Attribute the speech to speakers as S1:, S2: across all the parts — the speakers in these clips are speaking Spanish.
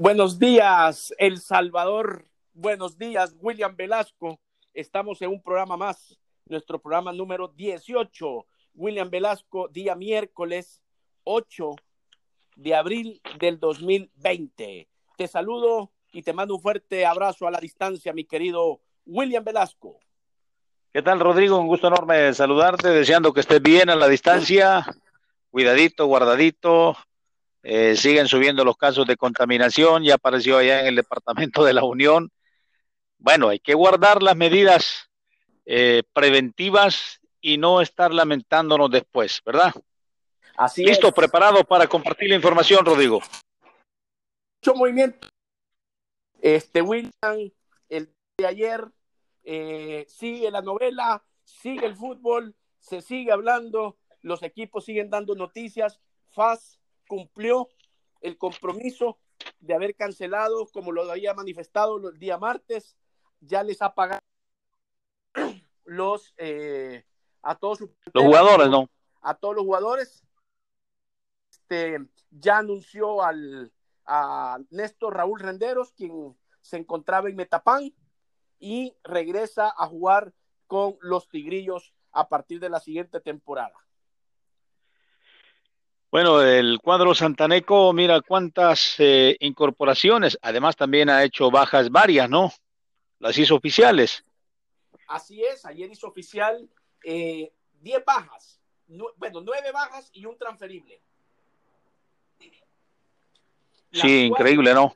S1: Buenos días, El Salvador. Buenos días, William Velasco. Estamos en un programa más, nuestro programa número 18. William Velasco, día miércoles 8 de abril del 2020. Te saludo y te mando un fuerte abrazo a la distancia, mi querido William Velasco.
S2: ¿Qué tal, Rodrigo? Un gusto enorme saludarte, deseando que estés bien a la distancia. Cuidadito, guardadito. Eh, siguen subiendo los casos de contaminación. Ya apareció allá en el Departamento de la Unión. Bueno, hay que guardar las medidas eh, preventivas y no estar lamentándonos después, ¿verdad?
S1: Así
S2: Listo, preparado para compartir la información, Rodrigo.
S1: Mucho movimiento. Este William, el de ayer, eh, sigue la novela, sigue el fútbol, se sigue hablando, los equipos siguen dando noticias. FAS cumplió el compromiso de haber cancelado, como lo había manifestado el día martes, ya les ha pagado los eh, a todos sus
S2: los jugadores, ¿no?
S1: A todos los jugadores. Este, ya anunció al a Néstor Raúl Renderos, quien se encontraba en Metapán, y regresa a jugar con los Tigrillos a partir de la siguiente temporada.
S2: Bueno, el cuadro santaneco, mira cuántas eh, incorporaciones, además también ha hecho bajas varias, ¿no? Las hizo oficiales.
S1: Así es, ayer hizo oficial 10 eh, bajas, bueno, 9 bajas y un transferible.
S2: sí, increíble, ¿no?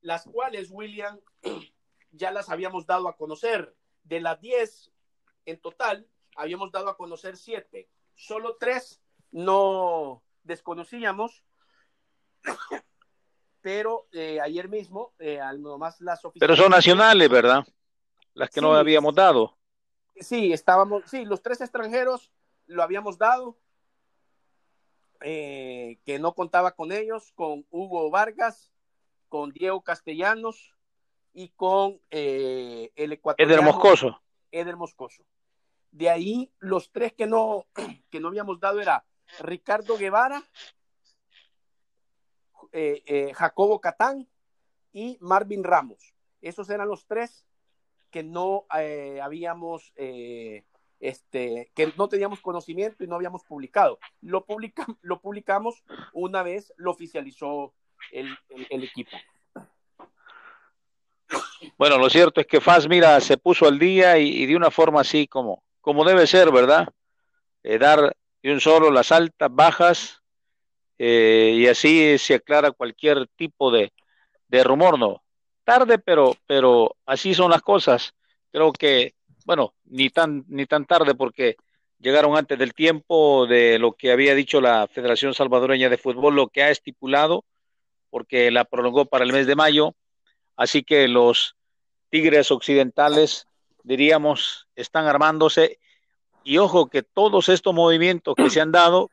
S1: Las cuales, William, ya las habíamos dado a conocer. De las 10 en total, habíamos dado a conocer 7. Solo 3 no desconocíamos, pero eh, ayer mismo, eh, al nomás las
S2: oficinas. Pero son nacionales, ¿verdad? Las que no habíamos dado.
S1: Sí, estábamos, sí, los tres extranjeros lo habíamos dado, eh, que no contaba con ellos, con Hugo Vargas, con Diego Castellanos y con el ecuatoriano.
S2: Eder Moscoso.
S1: Eder Moscoso. De ahí, los tres que no, que no habíamos dado era Ricardo Guevara, eh, eh, Jacobo Catán y Marvin Ramos. Esos eran los tres que no eh, habíamos, este, que no teníamos conocimiento y no habíamos publicado. Lo, publica, lo publicamos una vez lo oficializó el, equipo.
S2: Bueno, lo cierto es que Faz, mira, se puso al día y, de una forma así como, como debe ser, ¿verdad? dar y un solo las altas, bajas, eh, y así se aclara cualquier tipo de, de rumor, ¿no? Tarde, pero, pero así son las cosas. Creo que, bueno, ni tan, ni tan tarde porque llegaron antes del tiempo de lo que había dicho la Federación Salvadoreña de Fútbol, lo que ha estipulado, porque la prolongó para el mes de mayo. Así que los Tigres Occidentales, diríamos, están armándose y ojo que todos estos movimientos que se han dado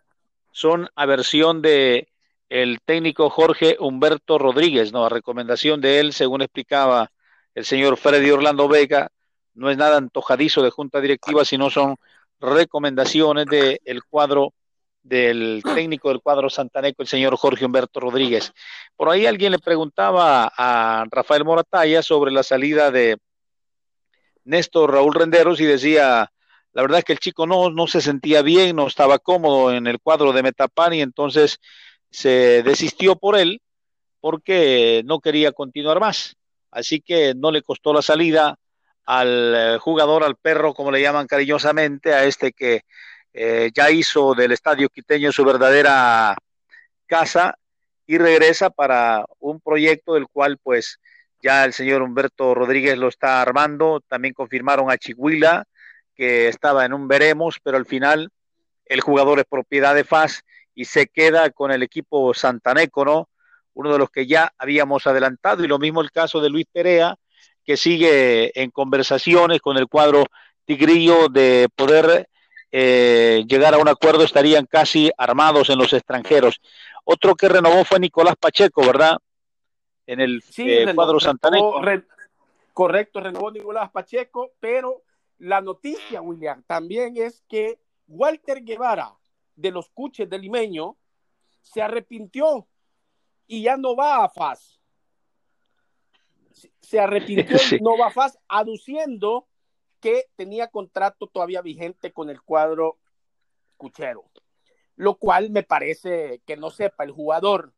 S2: son a versión de el técnico Jorge Humberto Rodríguez, ¿no? A recomendación de él, según explicaba el señor Freddy Orlando Vega, no es nada antojadizo de junta directiva, sino son recomendaciones del cuadro del técnico del cuadro santaneco, el señor Jorge Humberto Rodríguez. Por ahí alguien le preguntaba a Rafael Morataya sobre la salida de Néstor Raúl Renderos y decía, la verdad es que el chico no, no se sentía bien, no estaba cómodo en el cuadro de Metapán y entonces se desistió por él porque no quería continuar más. Así que no le costó la salida al eh, jugador, al perro, como le llaman cariñosamente, a este que eh, ya hizo del Estadio Quiteño su verdadera casa y regresa para un proyecto del cual pues ya el señor Humberto Rodríguez lo está armando. También confirmaron a Chihuila, que estaba en un veremos, pero al final el jugador es propiedad de FAS y se queda con el equipo santaneco, ¿no? Uno de los que ya habíamos adelantado, y lo mismo el caso de Luis Perea, que sigue en conversaciones con el cuadro Tigrillo de poder eh, llegar a un acuerdo, estarían casi armados en los extranjeros. Otro que renovó fue Nicolás Pacheco, ¿verdad? En el eh, cuadro santaneco.
S1: correcto, renovó Nicolás Pacheco, pero la noticia, William, también es que Walter Guevara de los Cuches del Limeño se arrepintió y ya no va a FAS. Se arrepintió Nova Faz aduciendo que tenía contrato todavía vigente con el cuadro Cuchero, lo cual me parece que no sepa el jugador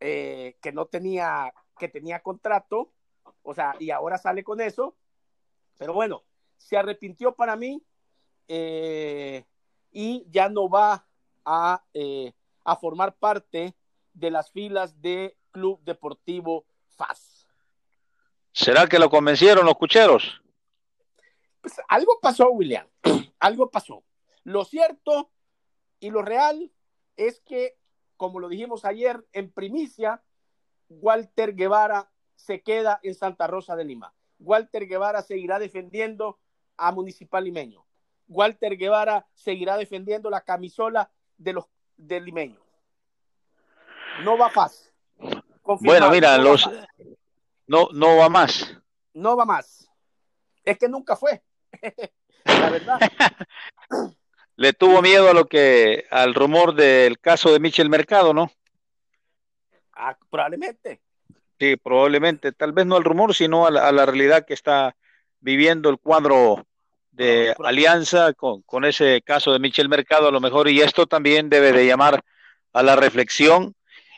S1: eh, que no tenía, que tenía contrato, o sea, y ahora sale con eso, pero bueno, se arrepintió para mí eh, y ya no va a, eh, a formar parte de las filas de Club Deportivo FAS.
S2: ¿Será que lo convencieron los cucheros?
S1: Pues algo pasó, William. algo pasó. Lo cierto y lo real es que, como lo dijimos ayer en primicia, Walter Guevara se queda en Santa Rosa de Lima. Walter Guevara seguirá defendiendo a Municipal Limeño. Walter Guevara seguirá defendiendo la camisola de los del limeño. No va más.
S2: Bueno, mira, los no no va más.
S1: No va más. Es que nunca fue. la verdad.
S2: Le tuvo miedo a lo que, al rumor del caso de Michel Mercado, ¿no?
S1: Ah, probablemente.
S2: Sí, probablemente. Tal vez no al rumor, sino a la, realidad que está viviendo el cuadro de alianza con, con, ese caso de Michel Mercado, a lo mejor, y esto también debe de llamar a la reflexión.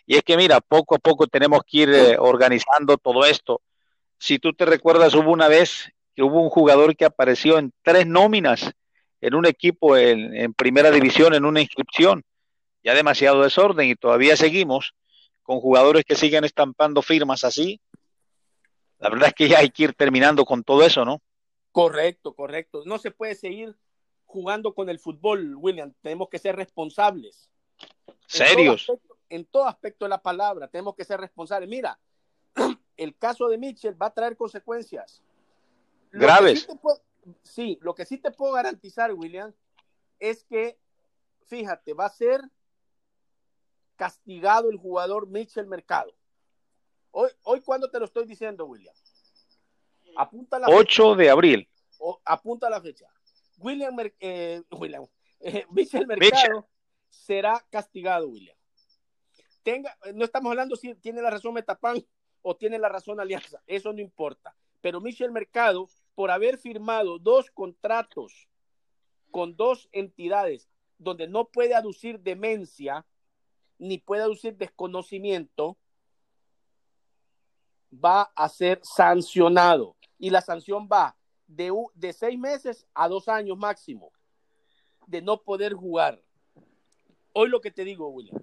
S2: Y es que, mira, poco a poco tenemos que ir eh, organizando todo esto. Si tú te recuerdas, hubo una vez que hubo un jugador que apareció en tres nóminas en un equipo en, primera división, en una inscripción. Ya demasiado desorden y todavía seguimos con jugadores que siguen estampando firmas así. La verdad es que ya hay que ir terminando con todo eso, ¿no?
S1: Correcto, correcto. No se puede seguir jugando con el fútbol, William. Tenemos que ser responsables.
S2: Serios.
S1: En todo aspecto, de la palabra, tenemos que ser responsables. Mira, el caso de Mitchell va a traer consecuencias
S2: graves.
S1: Sí, lo que sí te puedo garantizar, William, es que, fíjate, va a ser castigado el jugador Mitchell Mercado. Hoy, hoy ¿cuándo te lo estoy diciendo, William?
S2: Apunta la 8 de abril.
S1: apunta la fecha. William, eh, William eh, Mitchell Mercado será castigado, William. Tenga, no estamos hablando si tiene la razón Metapán o tiene la razón Alianza, eso no importa. Pero Michel Mercado por haber firmado dos contratos con dos entidades donde no puede aducir demencia ni puede aducir desconocimiento, va a ser sancionado. Y la sanción va de, de seis meses a dos años máximo de no poder jugar. Hoy lo que te digo, William.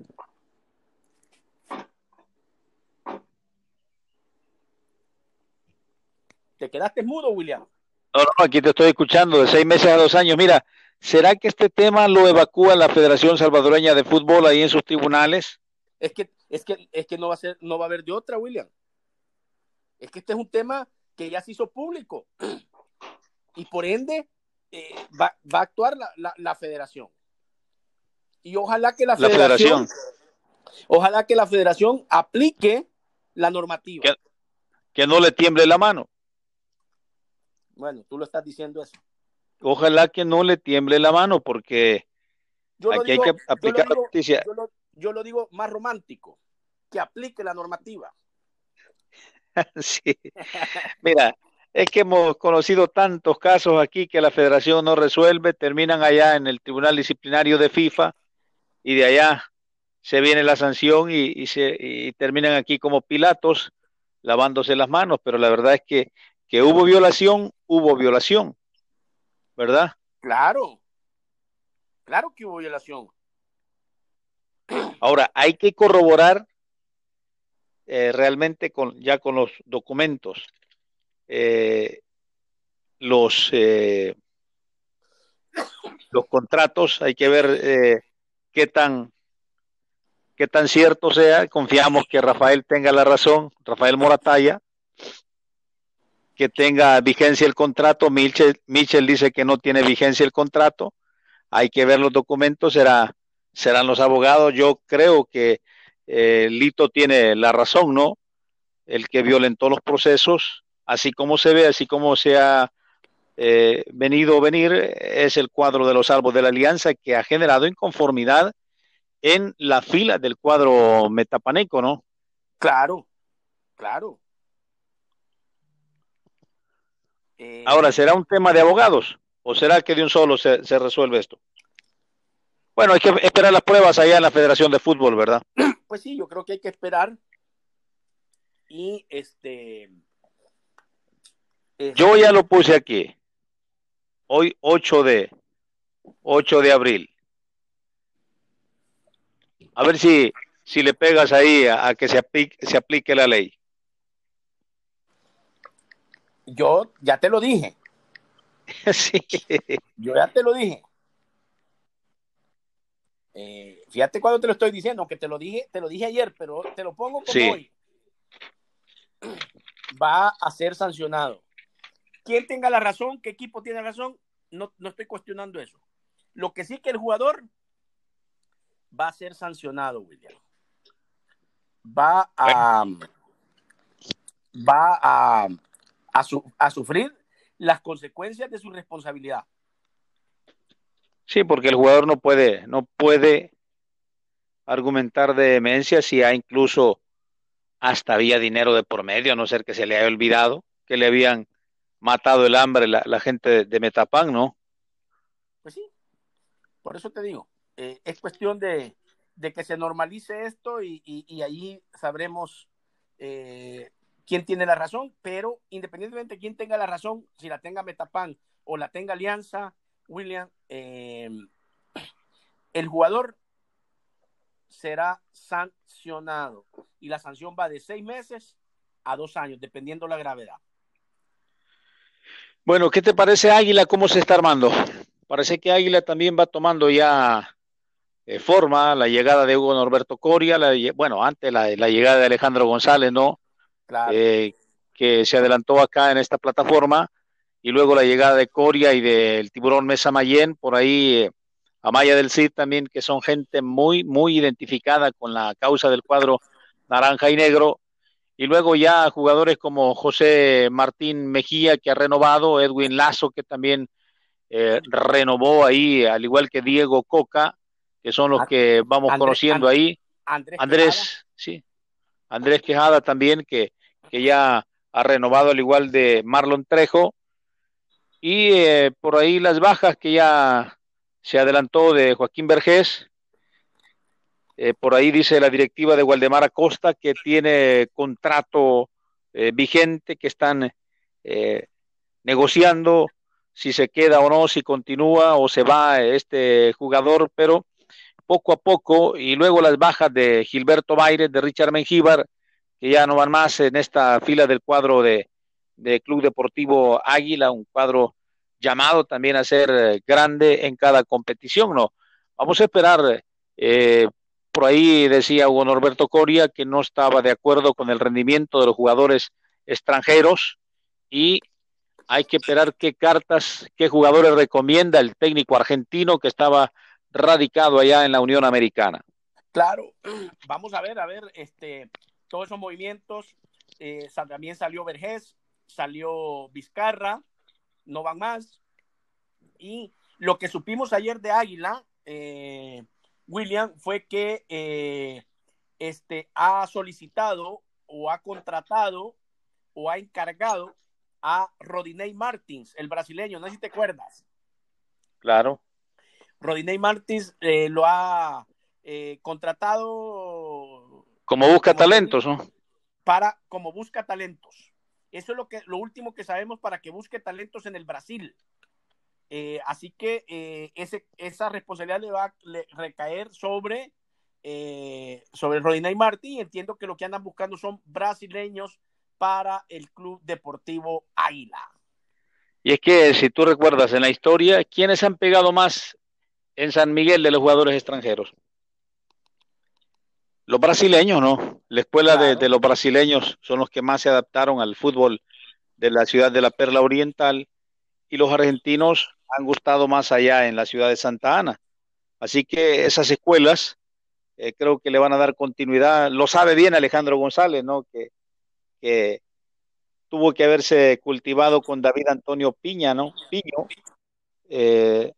S1: ¿Te quedaste mudo, William?
S2: No, no, aquí te estoy escuchando de seis meses a dos años. Mira, ¿será que este tema lo evacúa la Federación Salvadoreña de Fútbol ahí en sus tribunales?
S1: Es que, es que, es que no va a ser, no va a haber de otra, William. Es que este es un tema que ya se hizo público y por ende eh, va, a actuar la, federación. Y ojalá que la, federación, ojalá que la federación aplique la normativa.
S2: que no le tiemble la mano.
S1: Bueno, tú lo estás diciendo eso.
S2: Ojalá que no le tiemble la mano porque aquí hay que aplicar la justicia.
S1: Yo lo, digo más romántico, que aplique la normativa.
S2: sí. Mira, es que hemos conocido tantos casos aquí que la federación no resuelve, terminan allá en el Tribunal Disciplinario de FIFA y de allá se viene la sanción y, se, y terminan aquí como Pilatos lavándose las manos, pero la verdad es que que hubo violación, hubo violación, ¿verdad?
S1: Claro, claro que hubo violación.
S2: Ahora, hay que corroborar eh, realmente con, ya con los documentos eh, los, eh, los contratos, hay que ver qué tan qué tan cierto sea. Confiamos que Rafael tenga la razón, Rafael Morataya, que tenga vigencia el contrato. Mitchell, Mitchell dice que no tiene vigencia el contrato. Hay que ver los documentos, será, serán los abogados. Yo creo que eh, Lito tiene la razón, ¿no? El que violentó los procesos, así como se ve, así como se ha eh, venido a venir, es el cuadro de los salvos de la alianza que ha generado inconformidad en la fila del cuadro metapaneco, ¿no?
S1: Claro, claro.
S2: Eh, Ahora, ¿será un tema de abogados o será que de un solo se, se resuelve esto? Bueno, hay que esperar las pruebas allá en la Federación de Fútbol, ¿verdad?
S1: Pues sí, yo creo que hay que esperar. Y este.
S2: Yo ya lo puse aquí. Hoy 8 de 8 de abril. A ver si, si le pegas ahí a, que se aplique, se aplique la ley.
S1: Yo ya te lo dije. sí. Yo ya te lo dije. Eh, fíjate cuando te lo estoy diciendo, que te lo dije, te lo dije ayer, pero te lo pongo como hoy. Va a ser sancionado. Quien tenga la razón, qué equipo tiene razón, no, no estoy cuestionando eso. Lo que sí que el jugador va a ser sancionado, William. Va a, va a, a, sufrir las consecuencias de su responsabilidad.
S2: Sí, porque el jugador no puede, no puede argumentar de demencia si hay incluso hasta había dinero de por medio, a no ser que se le haya olvidado que le habían matado el hambre la, gente de, de Metapan, ¿no?
S1: Pues sí, por eso te digo, eh, es cuestión de, que se normalice esto y, ahí sabremos eh, quién tiene la razón, pero independientemente de quién tenga la razón, si la tenga Metapan o la tenga Alianza, William, eh, el jugador será sancionado y la sanción va de seis meses a dos años, dependiendo la gravedad.
S2: Bueno, ¿qué te parece Águila? ¿Cómo se está armando? Parece que Águila también va tomando ya eh, forma, la llegada de Hugo Norberto Coria, bueno, antes la, llegada de Alejandro González, ¿no? Eh, que se adelantó acá en esta plataforma, y luego la llegada de Coria y del tiburón Mesa Mayen, por ahí eh, Amaya del Cid también, que son gente muy, muy identificada con la causa del cuadro naranja y negro, y luego ya jugadores como José Martín Mejía, que ha renovado, Edwin Lazo, que también eh, renovó ahí, al igual que Diego Coca, que son los que vamos conociendo ahí. Andrés, sí. Andrés Quejada también, que, que ya ha renovado al igual de Marlon Trejo. Y eh, por ahí las bajas que ya se adelantó de Joaquín Vergés. Eh, por ahí dice la directiva de Waldemar Acosta que tiene contrato vigente, que están negociando si se queda o no, si continúa o se va este jugador, pero poco a poco, y luego las bajas de Gilberto Baires, de Richard Mengíbar, que ya no van más en esta fila del cuadro de, Club Deportivo Águila, un cuadro llamado también a ser grande en cada competición, ¿no? Vamos a esperar, eh, por ahí decía Hugo Norberto Coria que no estaba de acuerdo con el rendimiento de los jugadores extranjeros y hay que esperar qué cartas, qué jugadores recomienda el técnico argentino que estaba radicado allá en la Unión Americana.
S1: Claro, vamos a ver, a ver, este, todos esos movimientos. Eh, también salió Vergés, salió Vizcarra, no van más. Y lo que supimos ayer de Águila, eh, William, fue que eh, este, ha solicitado o ha contratado o ha encargado a Rodinei Martins, el brasileño, no sé si te acuerdas.
S2: Claro.
S1: Rodinei Martins eh, lo ha eh, contratado.
S2: Como busca talentos, ¿no?
S1: Para, como busca talentos. Eso es lo, que, lo último que sabemos para que busque talentos en el Brasil. Eh, así que ese, esa responsabilidad le va a recaer sobre, sobre Rodinei Martins. Entiendo que lo que andan buscando son brasileños para el Club Deportivo Águila.
S2: Y es que si tú recuerdas en la historia, ¿quiénes han pegado más en San Miguel de los jugadores extranjeros? Los brasileños, ¿no? La escuela de, los brasileños son los que más se adaptaron al fútbol de la ciudad de la Perla Oriental y los argentinos han gustado más allá en la ciudad de Santa Ana. Así que esas escuelas eh, creo que le van a dar continuidad. Lo sabe bien Alejandro González, ¿no? Que que tuvo que haberse cultivado con David Antonio Piña, ¿no? Piño, eh,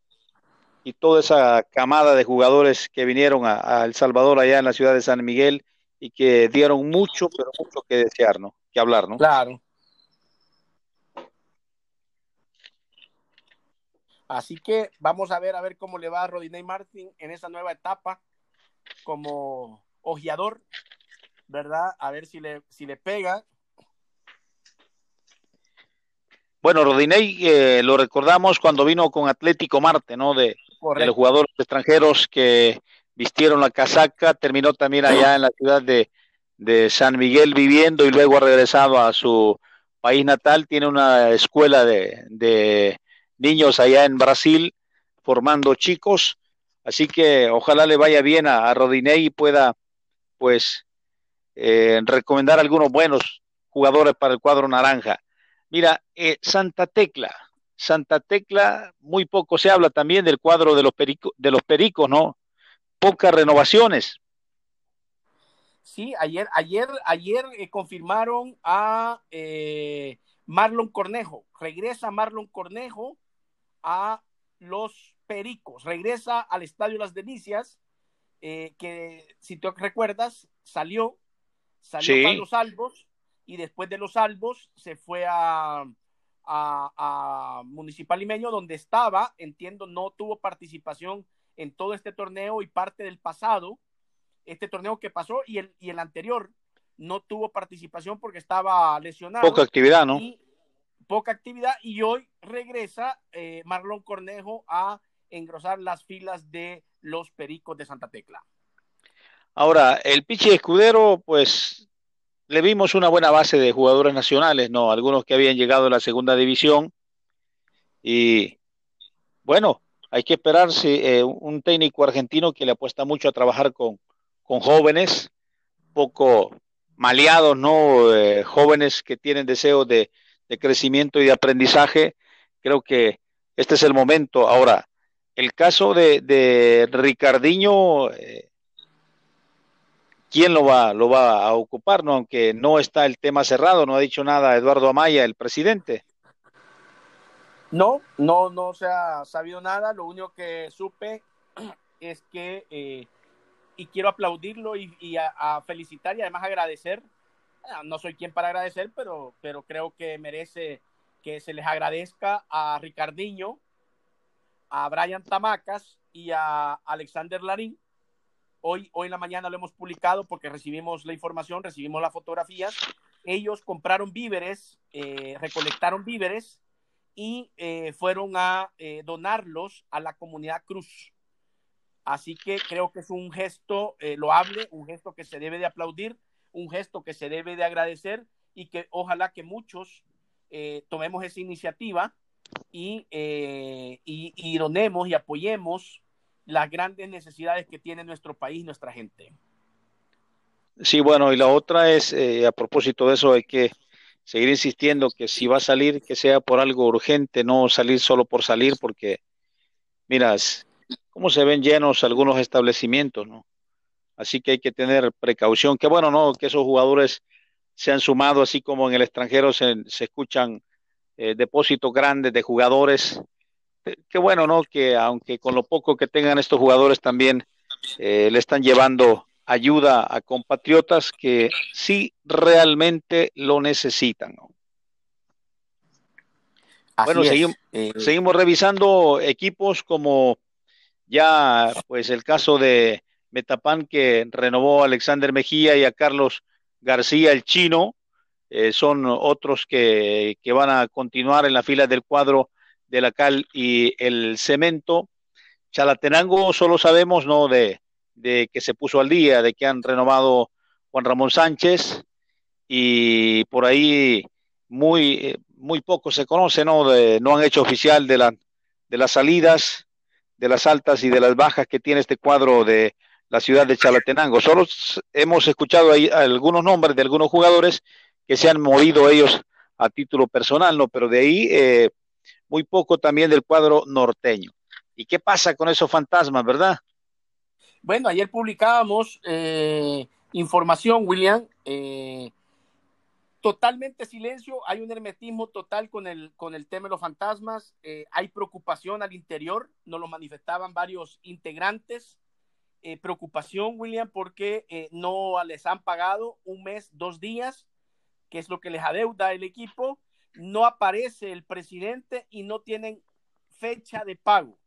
S2: y toda esa camada de jugadores que vinieron a, El Salvador allá en la ciudad de San Miguel y que dieron mucho, pero mucho que desear, ¿no? Que hablar, ¿no?
S1: Claro. Así que vamos a ver a ver cómo le va a Rodinei Martin en esa nueva etapa como ojeador, ¿verdad? A ver si le, si le pega.
S2: Bueno, Rodinei eh, lo recordamos cuando vino con Atlético Marte, ¿no? De, de los jugadores extranjeros que vistieron la casaca, terminó también allá en la ciudad de, de San Miguel viviendo y luego ha regresado a su país natal, tiene una escuela de, de niños allá en Brasil formando chicos, así que ojalá le vaya bien a, a Rodinei y pueda pues eh, recomendar algunos buenos jugadores para el cuadro naranja. Mira, eh, Santa Tecla, Santa Tecla, muy poco se habla también del cuadro de los, perico, de los pericos, ¿no? Pocas renovaciones.
S1: Sí, ayer, ayer, ayer eh, confirmaron a eh, Marlon Cornejo. Regresa Marlon Cornejo a los Pericos. Regresa al Estadio Las Delicias, eh, que si te recuerdas, salió, salió sí. para los Albos y después de los Albos se fue a, a, a Municipal Limeño, donde estaba, entiendo, no tuvo participación en todo este torneo y parte del pasado este torneo que pasó y el, y el anterior no tuvo participación porque estaba lesionado.
S2: Poca actividad, ¿no?
S1: Y, poca actividad y hoy regresa eh, Marlon Cornejo a engrosar las filas de los Pericos de Santa Tecla.
S2: Ahora, el Pichi Escudero, pues le vimos una buena base de jugadores nacionales, ¿no? Algunos que habían llegado a la segunda división y bueno, hay que esperar si, eh, un técnico argentino que le apuesta mucho a trabajar con, con jóvenes poco maleados, ¿no? Eh, jóvenes que tienen deseo de, de, crecimiento y de aprendizaje. Creo que este es el momento. Ahora, el caso de, de Ricardiño, eh, ¿quién lo va, lo va a ocupar? ¿no? Aunque no está el tema cerrado, no ha dicho nada Eduardo Amaya, el presidente.
S1: No, no, no se ha sabido nada. Lo único que supe es que eh, y quiero aplaudirlo y, a, felicitar y además agradecer. Ah, no soy quien para agradecer, pero, pero creo que merece que se les agradezca a Ricardiño, a Brian Tamacas y a Alexander Larín. Hoy, hoy en la mañana lo hemos publicado porque recibimos la información, recibimos las fotografías. Ellos compraron víveres, eh, recolectaron víveres y eh, fueron a eh, donarlos a la comunidad Cruz. Así que creo que es un gesto loable, un gesto que se debe de aplaudir, un gesto que se debe de agradecer y que ojalá que muchos tomemos esa iniciativa y, y, y, donemos y apoyemos las grandes necesidades que tiene nuestro país, nuestra gente.
S2: Sí, bueno, y la otra es, eh, a propósito de eso, hay que seguir insistiendo que si va a salir, que sea por algo urgente, no salir solo por salir, porque, miras, cómo se ven llenos algunos establecimientos, ¿no? Así que hay que tener precaución. Qué bueno, ¿no? Que esos jugadores se han sumado, así como en el extranjero se, se escuchan eh, depósitos grandes de jugadores. Qué bueno, ¿no? Que aunque con lo poco que tengan estos jugadores también eh, le están llevando ayuda a compatriotas que sí realmente lo necesitan, ¿no? Así bueno, seguimos, eh... seguimos revisando equipos como ya pues el caso de Metapan que renovó a Alexander Mejía y a Carlos García el chino, eh, son otros que, que, van a continuar en la fila del cuadro de la cal y el cemento. Chalatenango solo sabemos no de, de que se puso al día, de que han renovado Juan Ramón Sánchez y por ahí muy, muy poco se conoce, ¿no? De, no han hecho oficial de, la, de las salidas de las altas y de las bajas que tiene este cuadro de la ciudad de Chalatenango. Solo hemos escuchado ahí algunos nombres de algunos jugadores que se han movido ellos a título personal, ¿no? Pero de ahí eh, muy poco también del cuadro norteño. ¿Y qué pasa con esos fantasmas, verdad?
S1: Bueno, ayer publicábamos eh, información, William, eh, totalmente silencio, hay un hermetismo total con el, con el tema de los fantasmas, eh, hay preocupación al interior, nos lo manifestaban varios integrantes, eh, preocupación, William, porque eh, no les han pagado un mes, dos días, que es lo que les adeuda el equipo, no aparece el presidente y no tienen fecha de pago.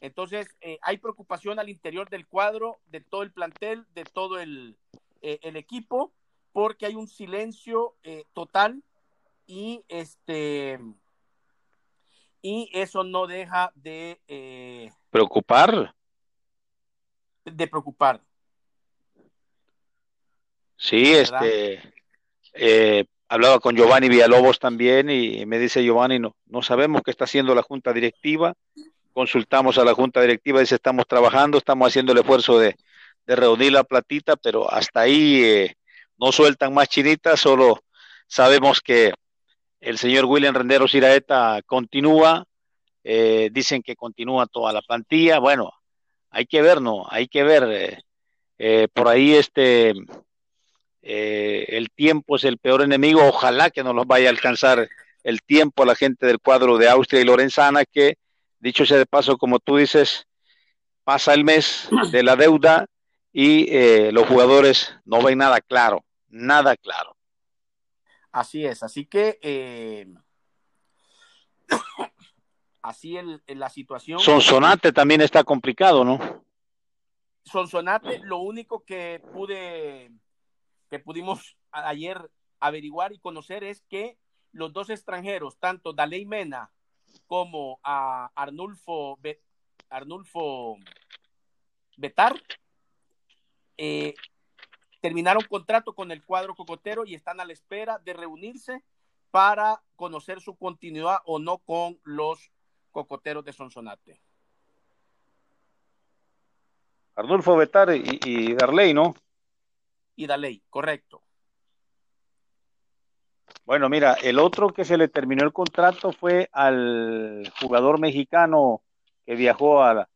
S1: Entonces, eh, hay preocupación al interior del cuadro, de todo el plantel, de todo el, eh, el equipo, porque hay un silencio eh, total y este y eso no deja de
S2: preocupar.
S1: de preocupar.
S2: Sí este hablaba con Giovanni Villalobos también y me dice Giovanni no no sabemos qué está haciendo la junta directiva consultamos a la junta directiva, dice estamos trabajando, estamos haciendo el esfuerzo de, reunir la platita, pero hasta ahí eh, no sueltan más chinitas, solo sabemos que el señor William Rendero Iraeta continúa, eh, dicen que continúa toda la plantilla, bueno, hay que ver, ¿no? Hay que ver, eh, por ahí este, el tiempo es el peor enemigo, ojalá que no nos vaya a alcanzar el tiempo a la gente del cuadro de Austria y Lorenzana que Dicho sea de paso, como tú dices, pasa el mes de la deuda y eh, los jugadores no ven nada claro, nada claro.
S1: Así es, así que eh, así en, la situación.
S2: Sonsonate también está complicado, ¿no?
S1: Sonsonate, lo único que pude, que pudimos ayer averiguar y conocer es que los dos extranjeros, tanto Daley Mena como a Arnulfo, Arnulfo Betar, eh, terminaron contrato con el cuadro cocotero y están a la espera de reunirse para conocer su continuidad o no con los cocoteros de Sonsonate.
S2: Arnulfo Betar y Darley, ¿no?
S1: Y Darley, correcto.
S2: Bueno, mira, el otro que se le terminó el contrato fue al jugador mexicano que viajó a,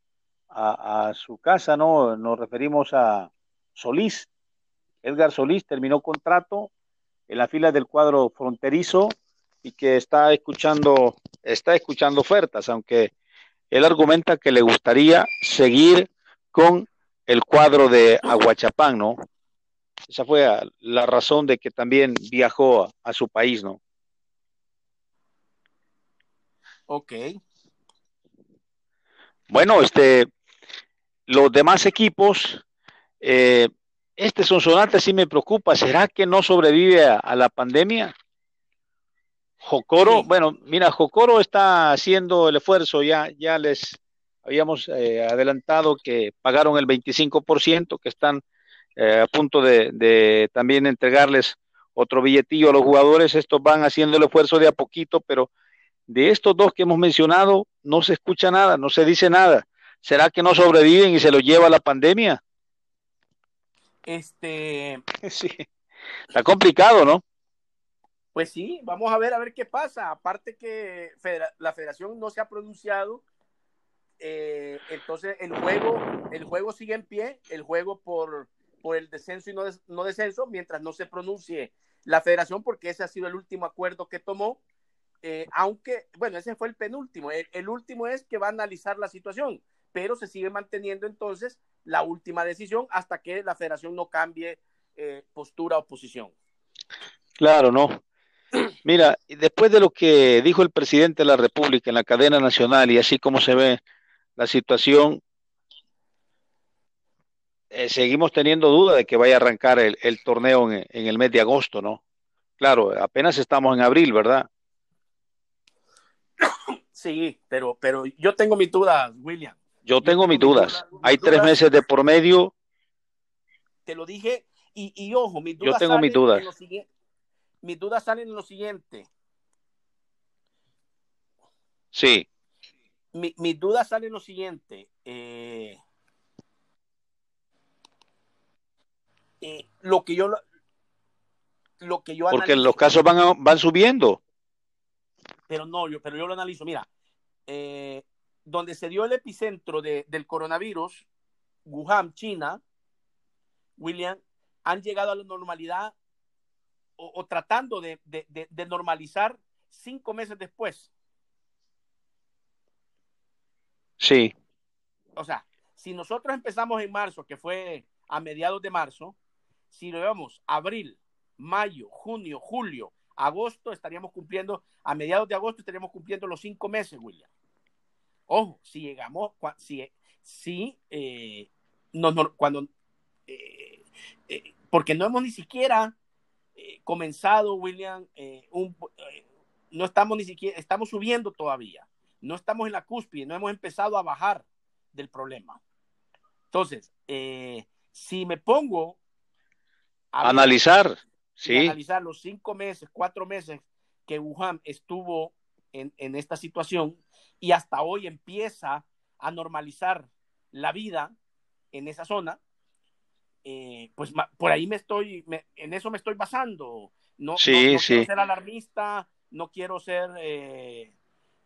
S2: su casa, ¿no? Nos referimos a Solís. Edgar Solís terminó contrato en la fila del cuadro fronterizo y que está escuchando, está escuchando ofertas, aunque él argumenta que le gustaría seguir con el cuadro de Aguachapán, ¿no? Esa fue la razón de que también viajó a, su país, ¿no?
S1: Ok.
S2: Bueno, este, los demás equipos, eh, este Sonsonate sí me preocupa. ¿Será que no sobrevive a, la pandemia? Jocoro, bueno, mira, Jocoro está haciendo el esfuerzo, ya, ya les habíamos eh, adelantado que pagaron el 25%, que están eh, a punto de, también entregarles otro billetillo a los jugadores. Estos van haciendo el esfuerzo de a poquito, pero de estos dos que hemos mencionado no se escucha nada, no se dice nada. ¿Será que no sobreviven y se los lleva la pandemia?
S1: Este.
S2: Sí. Está complicado, ¿no?
S1: Pues sí, vamos a ver a ver qué pasa. Aparte que la federación no se ha pronunciado, eh, entonces el juego, el juego sigue en pie, el juego por por el descenso y no, descenso mientras no se pronuncie la federación, porque ese ha sido el último acuerdo que tomó. Eh, aunque, bueno, ese fue el penúltimo. El, último es que va a analizar la situación, pero se sigue manteniendo entonces la última decisión hasta que la federación no cambie eh, postura o posición.
S2: Claro, no. Mira, después de lo que dijo el presidente de la República en la cadena nacional y así como se ve la situación, eh, seguimos teniendo duda de que vaya a arrancar el, torneo en, el mes de agosto, ¿no? Claro, apenas estamos en abril, ¿verdad?
S1: Sí, pero, pero yo tengo mis dudas, William.
S2: Yo tengo, mis dudas. Hay tres meses de por medio.
S1: Te lo dije, y, ojo, mis dudas.
S2: Yo tengo mis dudas.
S1: Mis dudas salen en lo siguiente.
S2: Sí.
S1: mis dudas salen en lo siguiente. Eh, Eh, lo que yo lo que yo
S2: porque los casos van van subiendo.
S1: Pero no yo pero yo lo analizo. Mira eh, donde se dio el epicentro del coronavirus Wuhan China William han llegado a la normalidad o, tratando de, de normalizar cinco meses después.
S2: Sí.
S1: O sea si nosotros empezamos en marzo que fue a mediados de marzo si lo vemos abril, mayo, junio, julio, agosto, estaríamos cumpliendo, a mediados de agosto estaríamos cumpliendo los cinco meses, William. Ojo, si llegamos, si, si eh, no, cuando, eh, eh, porque no hemos ni siquiera comenzado, William, no estamos ni siquiera, estamos subiendo todavía, no estamos en la cúspide, no hemos empezado a bajar del problema. Entonces, si me pongo
S2: analizar, sí.
S1: analizar los cinco meses, cuatro meses que Wuhan estuvo en, en esta situación y hasta hoy empieza a normalizar la vida en esa zona, eh, pues por ahí me estoy, en eso me estoy basando. No, quiero ser alarmista, no quiero ser, eh,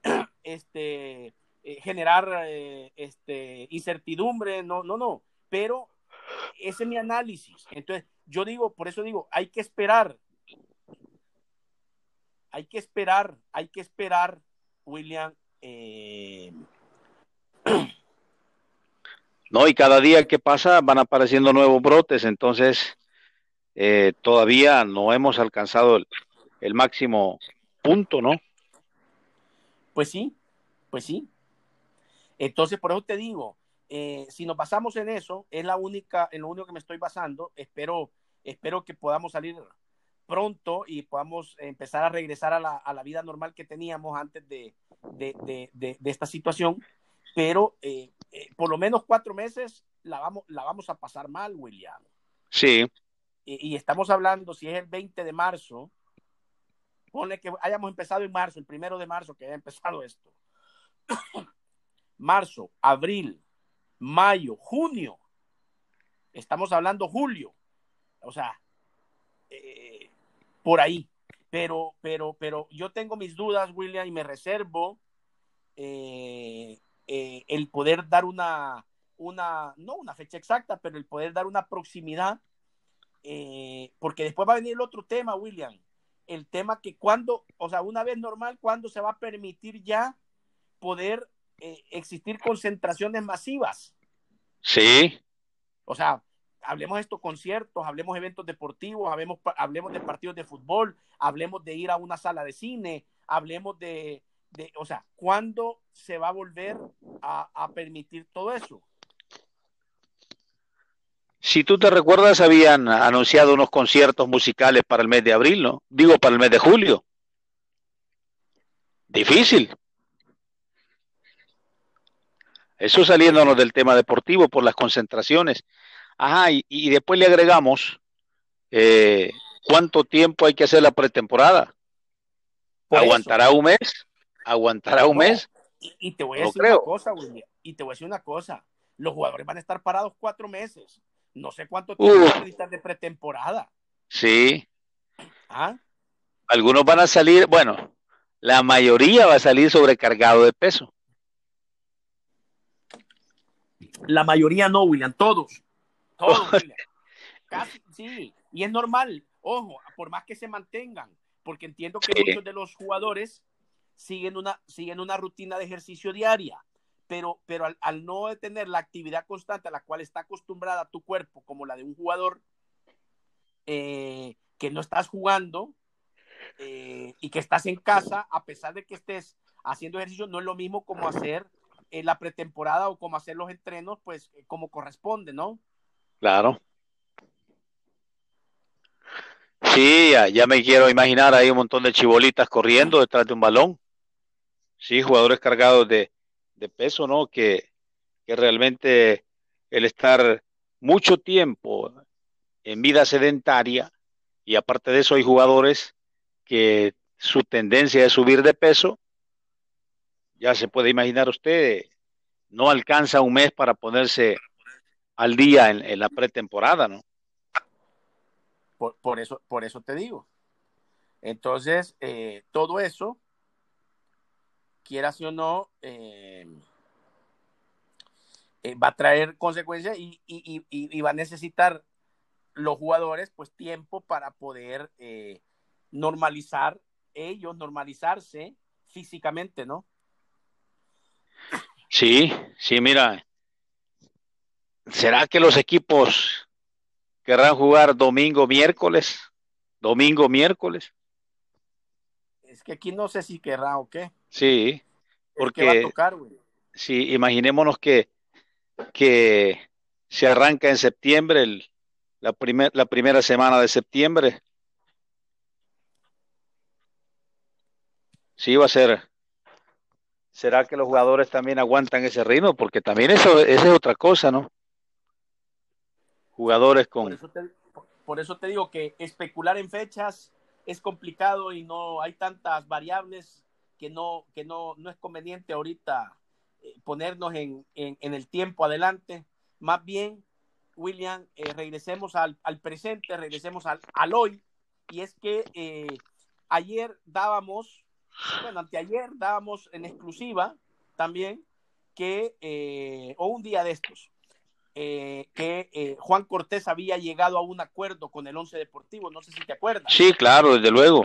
S1: este, eh, generar este, incertidumbre, no, no, no, pero ese es mi análisis. Entonces, yo digo, por eso digo, hay que esperar, hay que esperar, hay que esperar, William, eh,
S2: no, y cada día que pasa van apareciendo nuevos brotes, entonces eh, todavía no hemos alcanzado el, máximo punto, ¿no?
S1: Pues sí, pues sí. Entonces, por eso te digo, eh, si nos basamos en eso, es la única, en lo único que me estoy basando. Espero, espero que podamos salir pronto y podamos empezar a regresar a la, a la vida normal que teníamos antes de, de, de, esta situación, pero eh, eh, por lo menos cuatro meses la vamos, la vamos a pasar mal, William.
S2: Sí.
S1: Y, estamos hablando, si es el 20 de marzo, pone que hayamos empezado en marzo, el primero de marzo que haya empezado esto. marzo, abril, mayo, junio. Estamos hablando julio. O sea, eh, por ahí. Pero, pero, pero yo tengo mis dudas, William, y me reservo eh, eh, el poder dar una, una, no una fecha exacta, pero el poder dar una proximidad, porque después va a venir el otro tema, William, el tema que cuando, o sea, una vez normal, cuando se va a permitir ya poder existir concentraciones masivas.
S2: Sí.
S1: O sea, hablemos de estos conciertos, hablemos de eventos deportivos, hablemos, hablemos de partidos de fútbol, hablemos de ir a una sala de cine, hablemos de, de o sea, ¿cuándo se va a volver a, a, permitir todo eso?
S2: Si tú te recuerdas, habían anunciado unos conciertos musicales para el mes de abril, ¿no? Digo, para el mes de julio. Difícil. Eso saliéndonos del tema deportivo por las concentraciones. Ajá, y, después le agregamos eh, cuánto tiempo hay que hacer la pretemporada. ¿Aguantará un mes? ¿Aguantará un mes?
S1: Y, te voy a decir una cosa, William. Y te voy a decir una cosa. Los jugadores van a estar parados cuatro meses. No sé cuánto tiempo van de pretemporada.
S2: Sí. ¿Ah? Algunos van a salir, bueno, la mayoría va a salir sobrecargado de peso.
S1: La mayoría no, William, todos. Casi, sí, y es normal, ojo, por más que se mantengan, porque entiendo que muchos de los jugadores siguen una, siguen una rutina de ejercicio diaria, pero, pero al, no tener la actividad constante a la cual está acostumbrada tu cuerpo, como la de un jugador eh, que no estás jugando eh, y que estás en casa, a pesar de que estés haciendo ejercicio, no es lo mismo como hacer en la pretemporada o como hacer los entrenos, pues como corresponde, ¿no?
S2: Claro. Sí, ya, me quiero imaginar ahí un montón de chibolitas corriendo detrás de un balón. Sí, jugadores cargados de, peso, ¿no? Que, que realmente el estar mucho tiempo en vida sedentaria y aparte de eso hay jugadores que su tendencia es subir de peso, ya se puede imaginar usted, no alcanza un mes para ponerse al día en, la pretemporada, ¿no?
S1: Por, eso, por eso te digo. Entonces, eh, todo eso, quieras o no, eh, eh, va a traer consecuencias y, y, va a necesitar los jugadores pues tiempo para poder normalizar ellos, normalizarse físicamente, ¿no?
S2: Sí, sí, mira, ¿Será que los equipos querrán jugar domingo, miércoles? Domingo, miércoles.
S1: Es que aquí no sé si querrá o qué.
S2: Sí, porque.
S1: va a tocar, güey?
S2: si imaginémonos que, que se arranca en septiembre, el, la, primer, la primera semana de septiembre. Sí, va a ser. ¿Será que los jugadores también aguantan ese ritmo? Porque también eso, es otra cosa, ¿no? Jugadores con...
S1: Por eso, te, por eso te digo que especular en fechas es complicado y no hay tantas variables que no, que no, no es conveniente ahorita eh, ponernos en, en, en, el tiempo adelante. Más bien, William, eh, regresemos al, al, presente, regresemos al, al, hoy. Y es que eh, ayer dábamos, bueno, anteayer dábamos en exclusiva también que, eh, o un día de estos, que Juan Cortés había llegado a un acuerdo con el Once Deportivo. No sé si te acuerdas.
S2: Sí, claro, desde luego.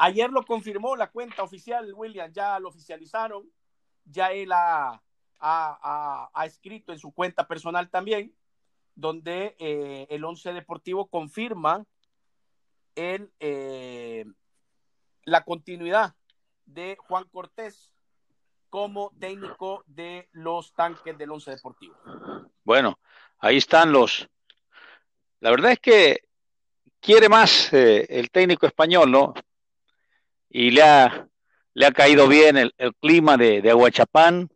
S1: Ayer lo confirmó la cuenta oficial, William, ya lo oficializaron, ya él ha, ha, ha, ha escrito en su cuenta personal también, donde eh, el Once Deportivo confirma el, eh, la continuidad de Juan Cortés como técnico de los tanques del Once Deportivo.
S2: Bueno, ahí están los... La verdad es que quiere más eh, el técnico español, ¿no? y le ha, le ha caído bien el, clima de, de, Aguachapán,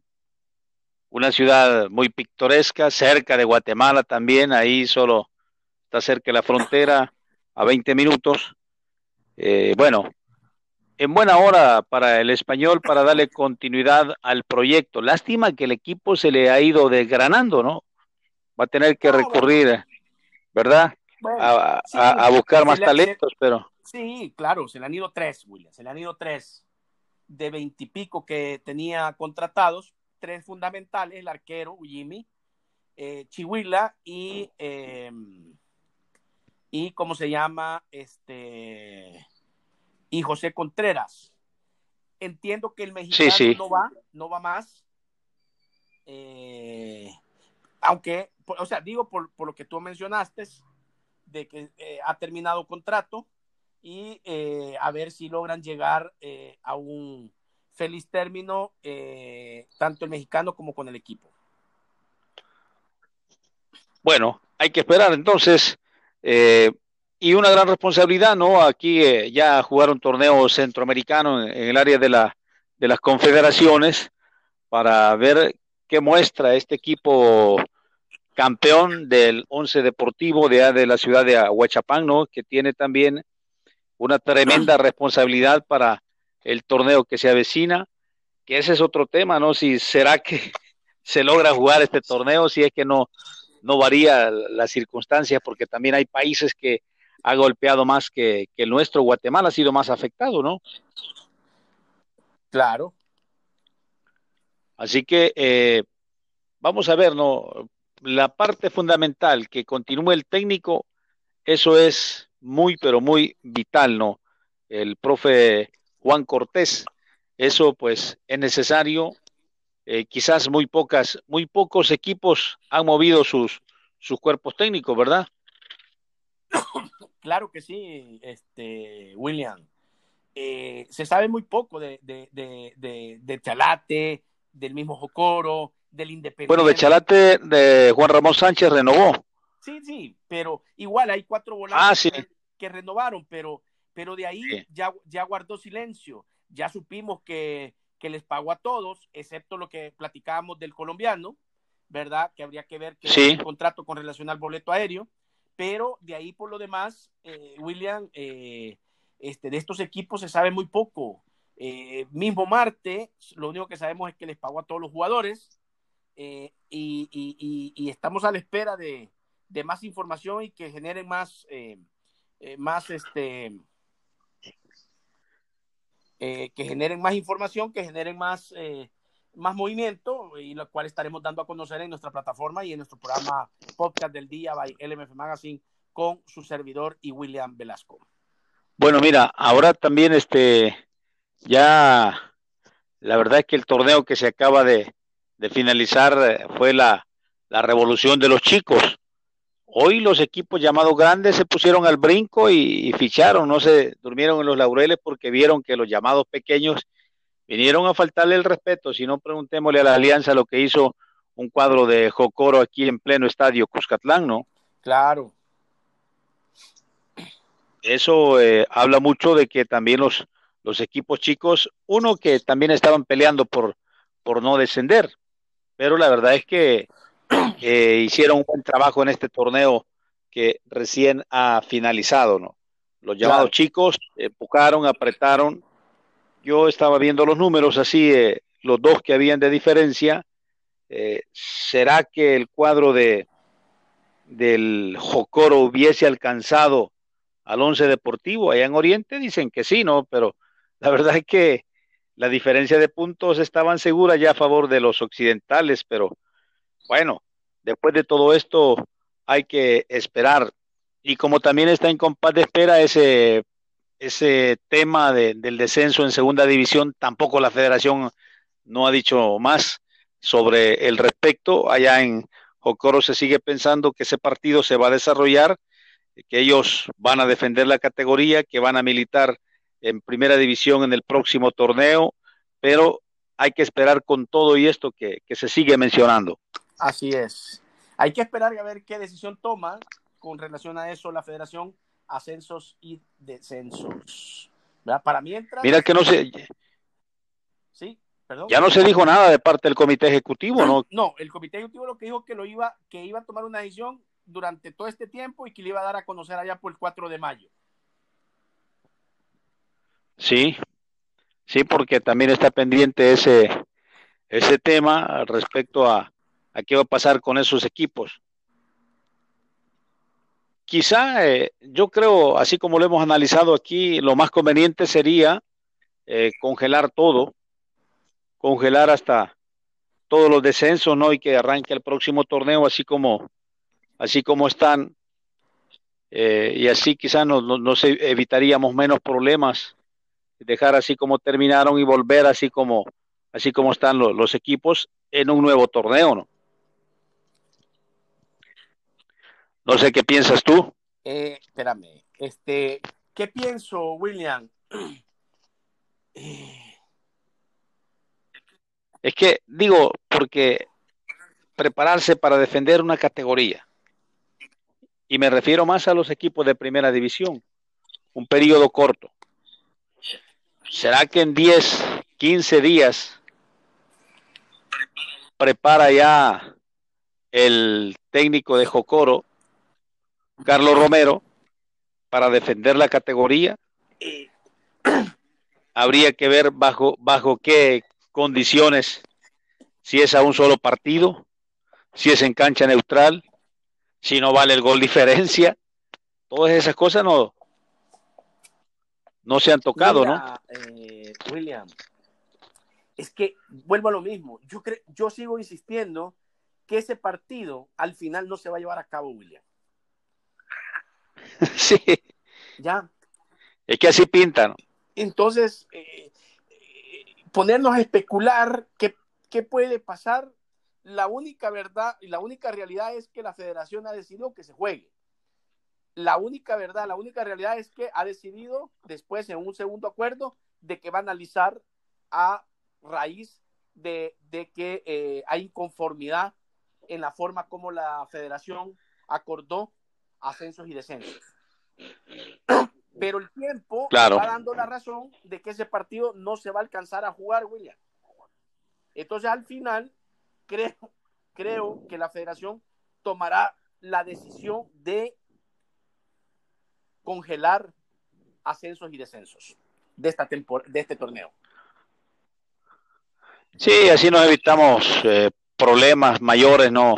S2: una ciudad muy pictoresca, cerca de Guatemala también, ahí solo está cerca de la frontera, a 20 minutos. Eh, bueno, en buena hora para el español para darle continuidad al proyecto. Lástima que el equipo se le ha ido desgranando, ¿no? Va a tener que recurrir, ¿verdad? Bueno, a, sí, a, a, buscar más le, talentos, pero
S1: Sí, claro, se le han ido tres, William, se le han ido tres de veintipico que tenía contratados, tres fundamentales, el arquero, Jimmy, eh, Chihuila y, eh, y, ¿cómo se llama? Este, y José Contreras. Entiendo que el mexicano sí, sí. no va, no va más. Eh, aunque, o sea, digo por, por, lo que tú mencionaste, de que eh, ha terminado contrato, y eh, a ver si logran llegar eh, a un feliz término, eh, tanto el mexicano como con el equipo.
S2: Bueno, hay que esperar entonces. Y una gran responsabilidad, ¿no? Aquí ya jugar un torneo centroamericano en, el área de, la, de las confederaciones para ver qué muestra este equipo campeón del once deportivo de, de la ciudad de Aguachapán, ¿no? Que tiene también una tremenda responsabilidad para el torneo que se avecina, que ese es otro tema, ¿no? Si será que se logra jugar este torneo, si es que no, no varía las circunstancias, porque también hay países que ha golpeado más que, que el nuestro, Guatemala ha sido más afectado, ¿no?
S1: Claro.
S2: Así que eh, vamos a ver, ¿no? La parte fundamental, que continúe el técnico, eso es muy, pero muy vital, ¿no? El profe Juan Cortés, eso pues es necesario. Eh, quizás muy pocas, muy pocos equipos han movido sus, sus cuerpos técnicos, ¿verdad?
S1: Claro que sí, este William. Eh, se sabe muy poco de, de, de, de, Chalate, del mismo Jocoro, del Independiente.
S2: Bueno, de Chalate, de Juan Ramón Sánchez renovó.
S1: Sí, sí, pero igual hay cuatro volantes
S2: ah, sí.
S1: que, que, renovaron, pero, pero de ahí sí. ya, ya guardó silencio. Ya supimos que, que, les pagó a todos, excepto lo que platicábamos del colombiano, ¿verdad? Que habría que ver que
S2: sí.
S1: el contrato con relación al boleto aéreo. Pero de ahí por lo demás, eh, William, eh, este, de estos equipos se sabe muy poco. Eh, mismo Marte, lo único que sabemos es que les pagó a todos los jugadores y, estamos a la espera de, de más información y que generen más, más este, que generen más información, que generen más, más movimiento y lo cual estaremos dando a conocer en nuestra plataforma y en nuestro programa podcast del día by LMF Magazine con su servidor y William Velasco.
S2: Bueno, mira, ahora también este, ya la verdad es que el torneo que se acaba de, de finalizar eh, fue la, la revolución de los chicos Hoy los equipos llamados grandes se pusieron al brinco y, y, ficharon, no se durmieron en los laureles porque vieron que los llamados pequeños vinieron a faltarle el respeto, si no preguntémosle a la alianza lo que hizo un cuadro de Jocoro aquí en pleno estadio Cuscatlán, ¿no?
S1: Claro.
S2: Eso eh, habla mucho de que también los, los equipos chicos, uno que también estaban peleando por, por no descender, pero la verdad es que eh, hicieron un buen trabajo en este torneo que recién ha finalizado, ¿no? Los llamados chicos empujaron, apretaron. Yo estaba viendo los números así, eh, los dos que habían de diferencia. Eh, ¿Será que el cuadro de del Jocoro hubiese alcanzado al once deportivo allá en Oriente? Dicen que sí, ¿no? Pero la verdad es que la diferencia de puntos estaban seguras ya a favor de los occidentales, pero bueno, después de todo esto hay que esperar. Y como también está en compás de espera ese, ese tema de, del descenso en segunda división, tampoco la federación no ha dicho más sobre el respecto. Allá en Jocoro se sigue pensando que ese partido se va a desarrollar, que ellos van a defender la categoría, que van a militar en primera división en el próximo torneo, pero hay que esperar con todo y esto que, que se sigue mencionando.
S1: Así es. Hay que esperar a ver qué decisión toma con relación a eso la federación, ascensos y descensos. Para mientras...
S2: Mira que no se...
S1: Sí, perdón.
S2: Ya no se dijo nada de parte del comité ejecutivo, ¿no?
S1: No, el comité ejecutivo lo que dijo que lo iba, que iba a tomar una decisión durante todo este tiempo y que le iba a dar a conocer allá por el 4 de mayo.
S2: Sí, sí, porque también está pendiente ese, ese tema respecto a, a qué va a pasar con esos equipos. Quizá, eh, yo creo, así como lo hemos analizado aquí, lo más conveniente sería eh, congelar todo, congelar hasta todos los descensos, ¿no? Y que arranque el próximo torneo así como, así como están. Eh, y así quizá nos, nos, evitaríamos menos problemas, dejar así como terminaron y volver así como, así como están los, los equipos en un nuevo torneo, ¿no? No sé qué piensas tú.
S1: Eh, espérame, este, ¿qué pienso, William?
S2: Es que digo, porque prepararse para defender una categoría, y me refiero más a los equipos de primera división, un periodo corto. ¿Será que en 10, 15 días prepara ya el técnico de Jocoro Carlos Romero para defender la categoría. Habría que ver bajo, bajo qué condiciones, si es a un solo partido, si es en cancha neutral, si no vale el gol diferencia. Todas esas cosas no, no se han tocado, ¿no?
S1: Eh, William, es que vuelvo a lo mismo. Yo, yo sigo insistiendo que ese partido al final no se va a llevar a cabo, William.
S2: sí.
S1: Ya.
S2: Es que así pintan.
S1: Entonces, eh, ponernos a especular qué, qué puede pasar, la única verdad y la única realidad es que la federación ha decidido que se juegue. La única verdad, la única realidad es que ha decidido después en un segundo acuerdo de que va a analizar a raíz de, de que eh, hay inconformidad en la forma como la federación acordó ascensos y descensos. Pero el tiempo va dando la razón de que ese partido no se va a alcanzar a jugar, William. Entonces, al final, creo, creo que la federación tomará la decisión de congelar ascensos y descensos de, esta de este torneo.
S2: Sí, así nos evitamos eh, problemas mayores, ¿no?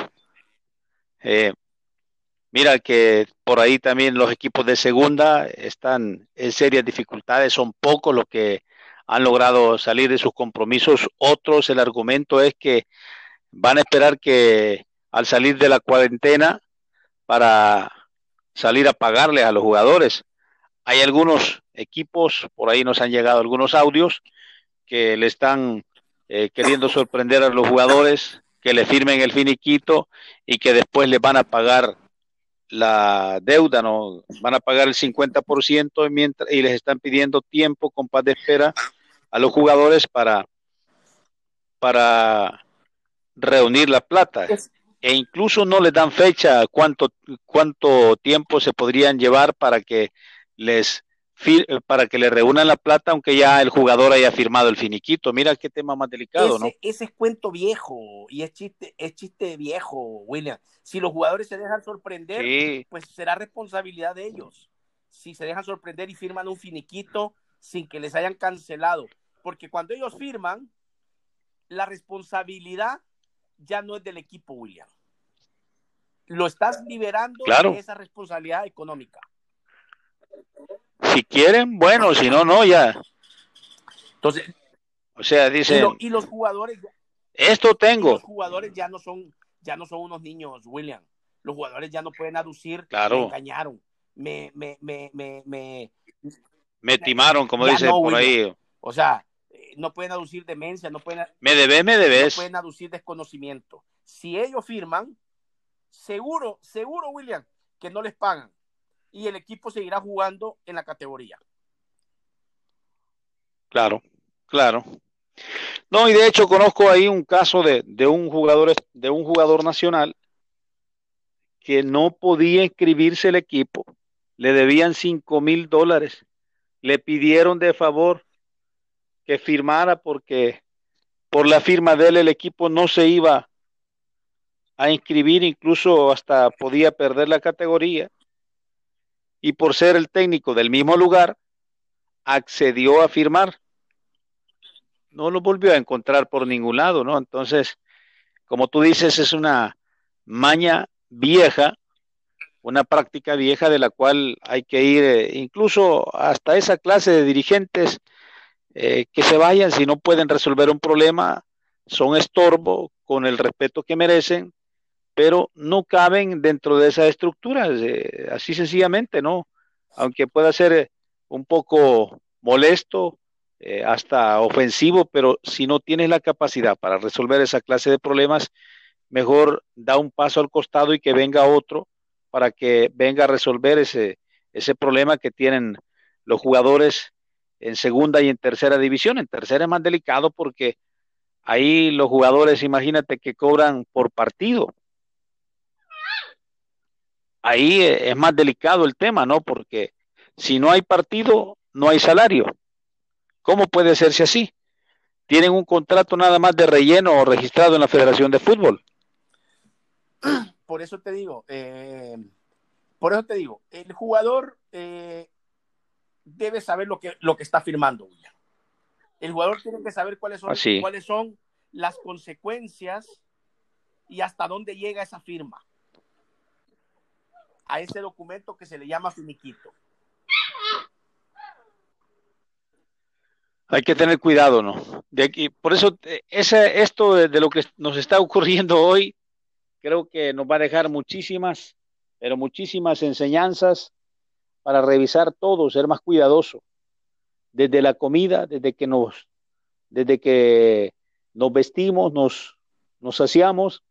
S2: Eh, Mira que por ahí también los equipos de segunda están en serias dificultades, son pocos los que han logrado salir de sus compromisos. Otros, el argumento es que van a esperar que al salir de la cuarentena para salir a pagarle a los jugadores. Hay algunos equipos, por ahí nos han llegado algunos audios, que le están eh, queriendo sorprender a los jugadores, que le firmen el finiquito y que después le van a pagar la deuda, no van a pagar el 50% mientras, y les están pidiendo tiempo con paz de espera a los jugadores para, para reunir la plata. E incluso no les dan fecha cuánto, cuánto tiempo se podrían llevar para que les para que le reúnan la plata, aunque ya el jugador haya firmado el finiquito. Mira qué tema más delicado,
S1: ¿no? Ese es cuento viejo y es chiste, es chiste viejo, William. Si los jugadores se dejan sorprender, pues será responsabilidad de ellos. Si se dejan sorprender y firman un finiquito sin que les hayan cancelado. Porque cuando ellos firman, la responsabilidad ya no es del equipo, William. Lo estás liberando de esa responsabilidad económica.
S2: Si quieren, bueno, si no, no, ya.
S1: Entonces,
S2: o sea, dice
S1: Y, los jugadores.
S2: Esto tengo.
S1: Los jugadores ya no son, ya no son unos niños, William. Los jugadores ya no pueden aducir.
S2: Claro.
S1: Me engañaron. Me, me, me, me, me,
S2: me timaron, como dicen por ahí.
S1: O sea, eh, no pueden aducir demencia, no pueden.
S2: Me debes, me debes.
S1: No pueden aducir desconocimiento. Si ellos firman, seguro, seguro, William, que no les pagan y el equipo seguirá jugando en la categoría.
S2: Claro, claro. No, y de hecho conozco ahí un caso de, un jugador de un jugador nacional que no podía inscribirse el equipo, le debían cinco mil dólares, le pidieron de favor que firmara porque por la firma de él el equipo no se iba a inscribir, incluso hasta podía perder la categoría y por ser el técnico del mismo lugar, accedió a firmar. No lo volvió a encontrar por ningún lado, ¿no? Entonces, como tú dices, es una maña vieja, una práctica vieja de la cual hay que ir eh, incluso hasta esa clase de dirigentes eh, que se vayan si no pueden resolver un problema, son estorbo con el respeto que merecen pero no caben dentro de esa estructura, eh, así sencillamente, ¿no? Aunque pueda ser eh, un poco molesto, eh, hasta ofensivo, pero si no tienes la capacidad para resolver esa clase de problemas, mejor da un paso al costado y que venga otro para que venga a resolver ese, ese problema que tienen los jugadores en segunda y en tercera división. En tercera es más delicado porque ahí los jugadores, imagínate que cobran por partido ahí eh, es más delicado el tema, ¿no? Porque si no hay partido, no hay salario. ¿Cómo puede hacerse así? Tienen un contrato nada más de relleno o registrado en la Federación de Fútbol.
S1: Por eso te digo, eh, por eso te digo, el jugador eh, debe saber lo que, lo que está firmando. El jugador tiene que saber cuáles son, cuáles son las consecuencias y hasta dónde llega esa firma a ese documento que se le llama finiquito.
S2: Hay que tener cuidado, ¿no? De aquí, por eso, eh, ese, esto de, lo que nos está ocurriendo hoy, creo que nos va a dejar muchísimas, pero muchísimas enseñanzas para revisar todo, ser más cuidadoso. Desde la comida, desde que nos, desde que nos vestimos, nos, nos saciamos,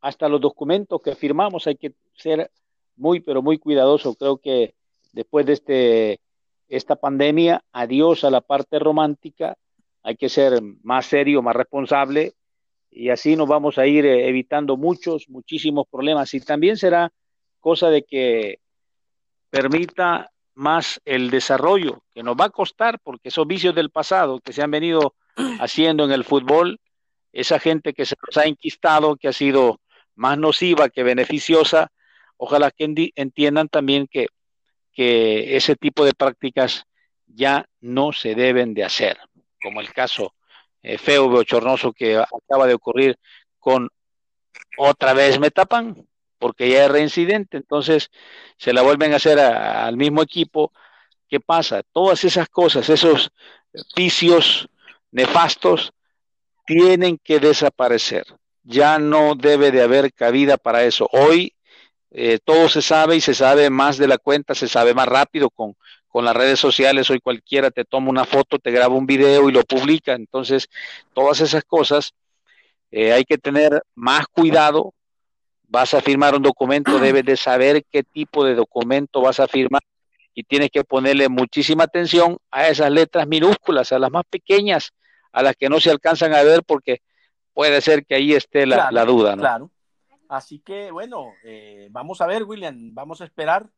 S2: hasta los documentos que firmamos, hay que ser muy, pero muy cuidadoso. Creo que después de este, esta pandemia, adiós a la parte romántica, hay que ser más serio, más responsable y así nos vamos a ir eh, evitando muchos, muchísimos problemas. Y también será cosa de que permita más el desarrollo, que nos va a costar, porque esos vicios del pasado que se han venido haciendo en el fútbol, esa gente que se nos ha inquistado, que ha sido más nociva que beneficiosa, ojalá que entiendan también que, que ese tipo de prácticas ya no se deben de hacer, como el caso eh, feo bochornoso que acaba de ocurrir con otra vez me tapan, porque ya es reincidente, entonces se la vuelven a hacer al mismo equipo. ¿Qué pasa? Todas esas cosas, esos vicios nefastos, tienen que desaparecer. Ya no debe de haber cabida para eso. Hoy eh, todo se sabe y se sabe más de la cuenta, se sabe más rápido con, con las redes sociales. Hoy cualquiera te toma una foto, te graba un video y lo publica. Entonces, todas esas cosas eh, hay que tener más cuidado. Vas a firmar un documento, debes de saber qué tipo de documento vas a firmar y tienes que ponerle muchísima atención a esas letras minúsculas, a las más pequeñas, a las que no se alcanzan a ver porque puede ser que ahí esté la, duda. ¿no?
S1: Claro. Así que bueno, eh, vamos a ver, William, vamos a esperar.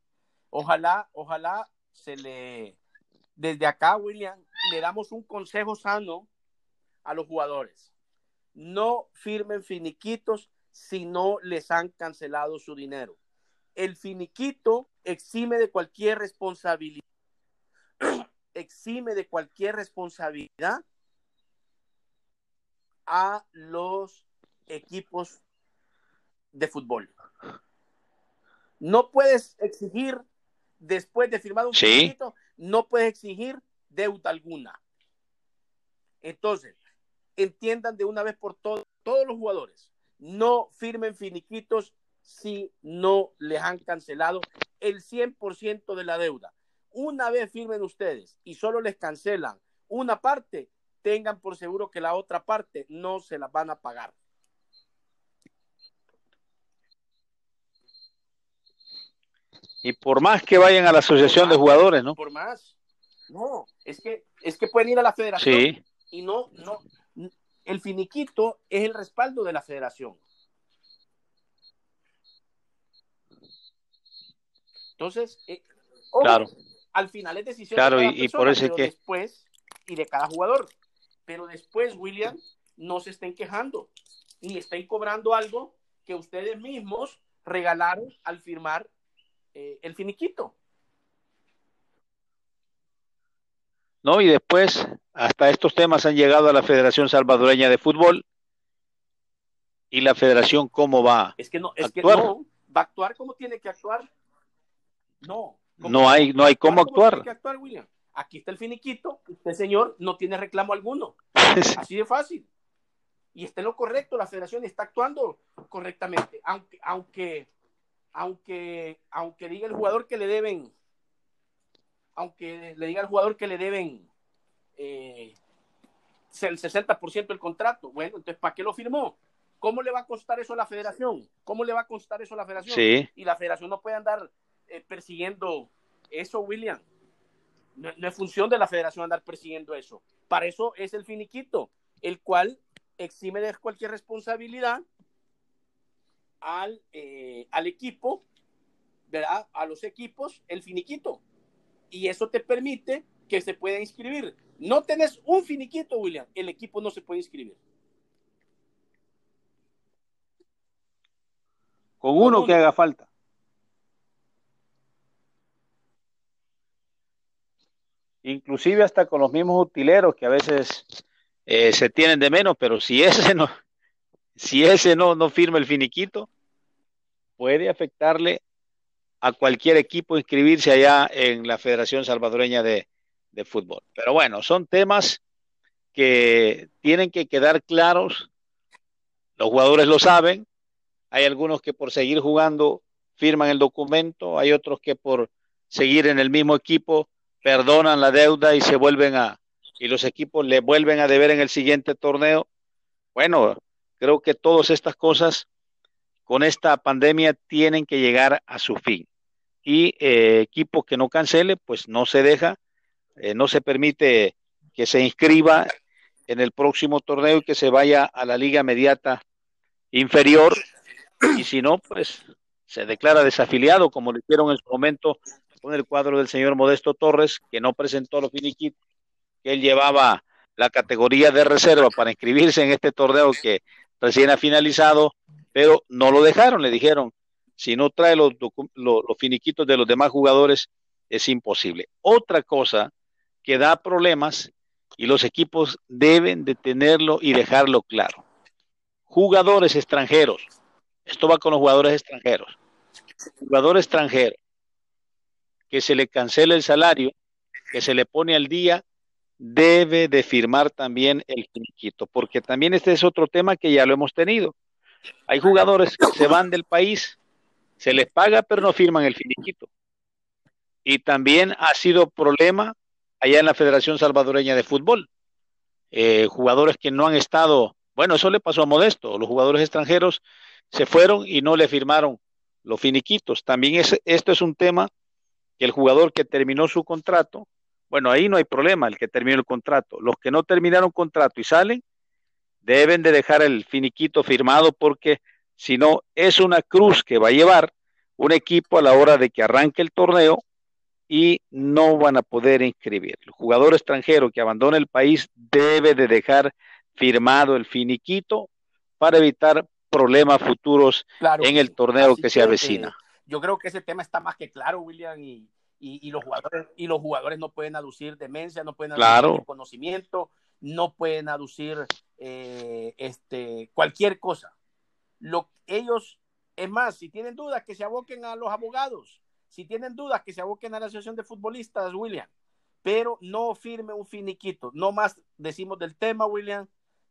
S1: Ojalá, ojalá se le, desde acá, William, le damos un consejo sano a los jugadores. No firmen finiquitos si no les han cancelado su dinero. El finiquito exime de cualquier responsabilidad, exime de cualquier responsabilidad a los equipos de fútbol. No puedes exigir, después de firmar un finiquito, no puedes exigir deuda alguna. Entonces, entiendan de una vez por todas, todos los jugadores, no firmen finiquitos si no les han cancelado el 100% de la deuda. Una vez firmen ustedes y solo les cancelan una parte, tengan por seguro que la otra parte no se la van a pagar.
S2: Y por más que vayan a la asociación de jugadores, ¿no?
S1: Por más. No, es que, es que pueden ir a la federación y no, no, el finiquito es el respaldo de la federación. Entonces, eh, claro. al final es decisión
S2: claro, de y, por eso que...
S1: después y de cada jugador. Pero después, William, no se estén quejando ni estén cobrando algo que ustedes mismos regalaron al firmar eh, el finiquito.
S2: ¿no? Y después, hasta estos temas han llegado a la Federación Salvadoreña de Fútbol. ¿Y la federación cómo va?
S1: Es que no, es que no, va a actuar como tiene que actuar. No.
S2: No hay, no hay cómo actuar.
S1: Aquí está el finiquito, usted señor no tiene reclamo alguno. Así de fácil. Y está en lo correcto, la federación está actuando correctamente, aunque, aunque, aunque, aunque diga el jugador que le deben aunque le diga al jugador que le deben eh, el 60% del contrato. Bueno, entonces, ¿para qué lo firmó? ¿Cómo le va a costar eso a la federación? ¿Cómo le va a costar eso a la federación?
S2: Sí.
S1: Y la federación no puede andar eh, persiguiendo eso, William. No, es función de la federación andar persiguiendo eso. Para eso es el finiquito, el cual exime de cualquier responsabilidad al, eh, al equipo, ¿verdad? A los equipos, el finiquito y eso te permite que se pueda inscribir. No tenés un finiquito, William, el equipo no se puede inscribir.
S2: Con uno, que haga falta. Inclusive hasta con los mismos utileros que a veces eh, se tienen de menos, pero si ese no, si ese no, no firma el finiquito, puede afectarle a cualquier equipo inscribirse allá en la Federación Salvadoreña de, Fútbol. Pero bueno, son temas que tienen que quedar claros. Los jugadores lo saben. Hay algunos que por seguir jugando firman el documento. Hay otros que por seguir en el mismo equipo perdonan la deuda y se vuelven a, y los equipos le vuelven a deber en el siguiente torneo. Bueno, creo que todas estas cosas con esta pandemia tienen que llegar a su fin. Y eh, equipo que no cancele, pues no se deja, eh, no se permite que se inscriba en el próximo torneo y que se vaya a la liga mediata inferior. Y si no, pues se declara desafiliado, como lo hicieron en su momento con el cuadro del señor Modesto Torres, que no presentó los finiquitos, que él llevaba la categoría de reserva para inscribirse en este torneo que recién ha finalizado, pero no lo dejaron, le dijeron, si no trae los, los, finiquitos de los demás jugadores, es imposible. Otra cosa que da problemas y los equipos deben de tenerlo y dejarlo claro. Jugadores extranjeros. Esto va con los jugadores extranjeros. Jugador extranjero que se le cancela el salario, que se le pone al día, debe de firmar también el finiquito, porque también este es otro tema que ya lo hemos tenido. Hay jugadores que se van del país se les paga pero no firman el finiquito. Y también ha sido problema allá en la Federación Salvadoreña de Fútbol. Eh, jugadores que no han estado, bueno, eso le pasó a Modesto, los jugadores extranjeros se fueron y no le firmaron los finiquitos. También es, esto es un tema que el jugador que terminó su contrato, bueno, ahí no hay problema, el que terminó el contrato. Los que no terminaron contrato y salen, deben de dejar el finiquito firmado porque si no es una cruz que va a llevar un equipo a la hora de que arranque el torneo y no van a poder inscribir. El jugador extranjero que abandona el país debe de dejar firmado el finiquito para evitar problemas futuros en el torneo que, se avecina. Eh,
S1: yo creo que ese tema está más que claro, William, y, y, los jugadores y los jugadores no pueden aducir demencia, no pueden aducir conocimiento, no pueden aducir eh, este cualquier cosa. Lo ellos es más, si tienen dudas que se aboquen a los abogados, si tienen dudas que se aboquen a la asociación de futbolistas, William, pero no firme un finiquito. No más decimos del tema, William.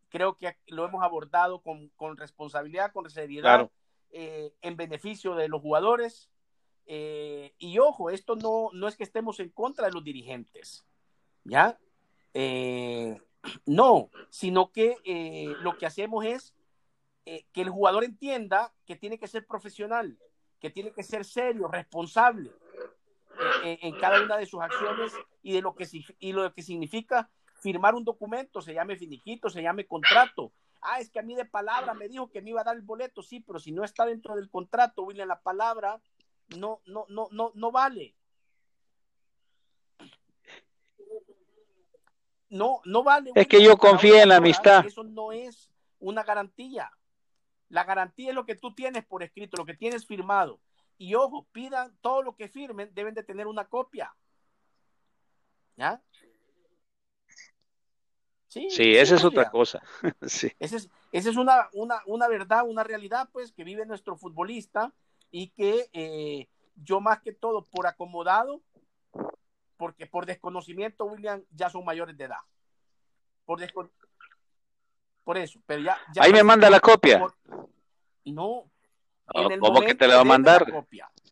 S1: Creo que lo hemos abordado con, con responsabilidad, con seriedad, eh, en beneficio de los jugadores eh, y ojo, esto no, no es que estemos en contra de los dirigentes, ¿ya? Eh, no, sino que eh, lo que hacemos es que el jugador entienda que tiene que ser profesional, que tiene que ser serio, responsable en cada una de sus acciones y de lo que, y lo que significa firmar un documento, se llame finiquito, se llame contrato. Ah, es que a mí de palabra me dijo que me iba a dar el boleto, sí, pero si no está dentro del contrato, William, la palabra no, no, no, no, no vale. No, no vale.
S2: Es que yo confío en la amistad.
S1: Eso no es una garantía. La garantía es lo que tú tienes por escrito, lo que tienes firmado. Y ojo, pidan todo lo que firmen, deben de tener una copia. ¿Ya?
S2: Sí, sí esa es otra cosa. sí.
S1: Esa es, esa es una, una, una verdad, una realidad, pues, que vive nuestro futbolista y que eh, yo más que todo por acomodado, porque por desconocimiento, William, ya son mayores de edad. Por, por eso, pero ya...
S2: Ahí me manda la copia.
S1: No.
S2: ¿Cómo que te la va a mandar?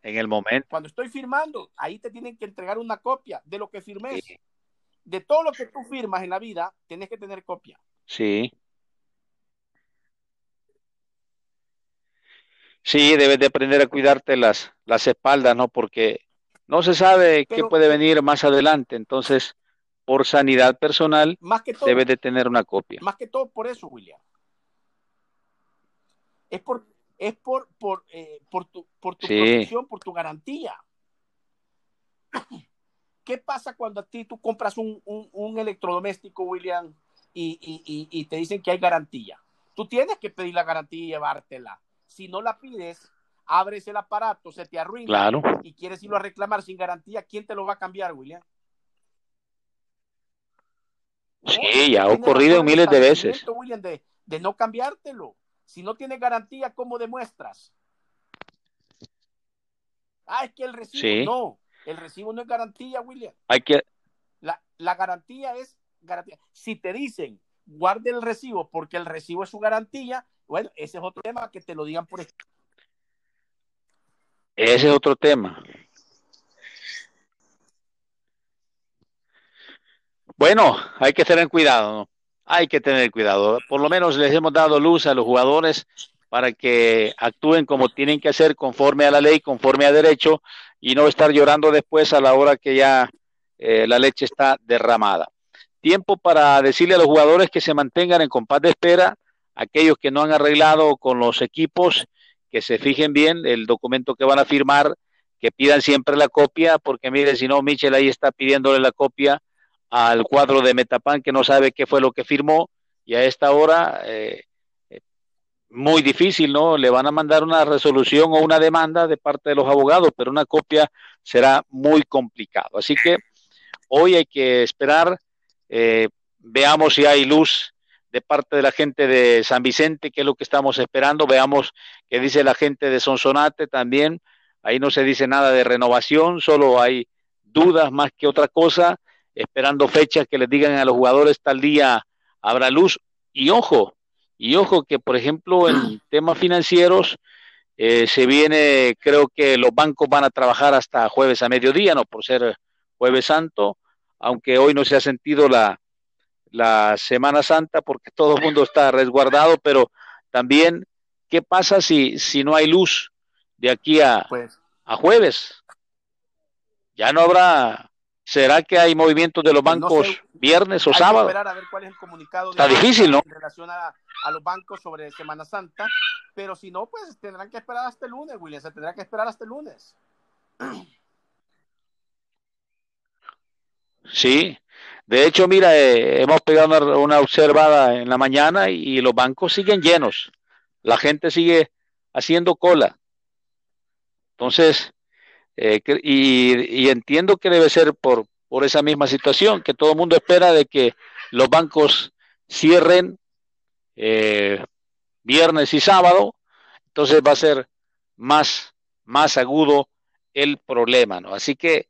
S2: En el momento.
S1: Cuando estoy firmando, ahí te tienen que entregar una copia de lo que firmes. De todo lo que tú firmas en la vida, tienes que tener copia.
S2: Sí. Sí, debes de aprender a cuidarte las, las espaldas, ¿no? Porque no se sabe qué puede venir más adelante. Entonces, por sanidad personal, más que debes de tener una copia.
S1: Más que todo por eso, William. Es por, es por, por, eh, por tu, por tu protección, por tu garantía. ¿Qué pasa cuando a ti tú compras un, un, electrodoméstico, William, y, y, y, te dicen que hay garantía? Tú tienes que pedir la garantía y llevártela si no la pides, abres el aparato, se te arruina y quieres irlo a reclamar sin garantía, ¿quién te lo va a cambiar, William?
S2: Sí, ya ha ocurrido miles de veces.
S1: William, de, no cambiártelo. Si no tiene garantía, ¿cómo demuestras? Ah, es que el recibo no. El recibo no es garantía, William.
S2: Hay que.
S1: La, la garantía es garantía. Si te dicen, guarde el recibo porque el recibo es su garantía, bueno, ese es otro tema, que te lo digan por
S2: Ese es otro tema. Bueno, hay que tener cuidado, ¿no? Hay que tener cuidado. Por lo menos les hemos dado luz a los jugadores para que actúen como tienen que hacer conforme a la ley, conforme a derecho y no estar llorando después a la hora que ya eh, la leche está derramada. Tiempo para decirle a los jugadores que se mantengan en compás de espera, aquellos que no han arreglado con los equipos, que se fijen bien el documento que van a firmar, que pidan siempre la copia, porque mire, si no, Michel ahí está pidiéndole la copia al cuadro de Metapan que no sabe qué fue lo que firmó y a esta hora eh, muy difícil, ¿no? Le van a mandar una resolución o una demanda de parte de los abogados, pero una copia será muy complicado. Así que hoy hay que esperar, eh, veamos si hay luz de parte de la gente de San Vicente, que es lo que estamos esperando. Veamos qué dice la gente de Sonsonate también. Ahí no se dice nada de renovación, solo hay dudas más que otra cosa, esperando fechas que les digan a los jugadores tal día habrá luz. Y ojo, y ojo que por ejemplo en temas financieros eh, se viene, creo que los bancos van a trabajar hasta jueves a mediodía, no por ser jueves santo, aunque hoy no se ha sentido la, la Semana Santa porque todo el mundo está resguardado, pero también, ¿qué pasa si, si no hay luz de aquí a, pues, a jueves? Ya no habrá, ¿será que hay movimientos de los pues bancos viernes o sábado?
S1: esperar a ver cuál es el comunicado
S2: Está difícil, ¿no?
S1: En relación a, los bancos sobre Semana Santa, pero si no, pues tendrán que esperar hasta el lunes, William, se tendrá que esperar hasta el lunes.
S2: Sí, de hecho, mira, eh, hemos pegado una, observada en la mañana y, los bancos siguen llenos. La gente sigue haciendo cola. Entonces, eh, y, entiendo que debe ser por, por esa misma situación, que todo el mundo espera de que los bancos cierren eh, viernes y sábado, entonces va a ser más, más agudo el problema, ¿no? Así que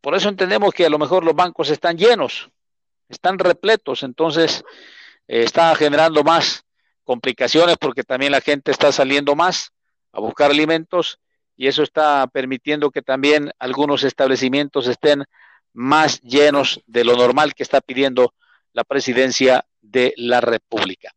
S2: por eso entendemos que a lo mejor los bancos están llenos, están repletos, entonces eh, está generando más complicaciones porque también la gente está saliendo más a buscar alimentos y eso está permitiendo que también algunos establecimientos estén más llenos de lo normal que está pidiendo la presidencia de la República.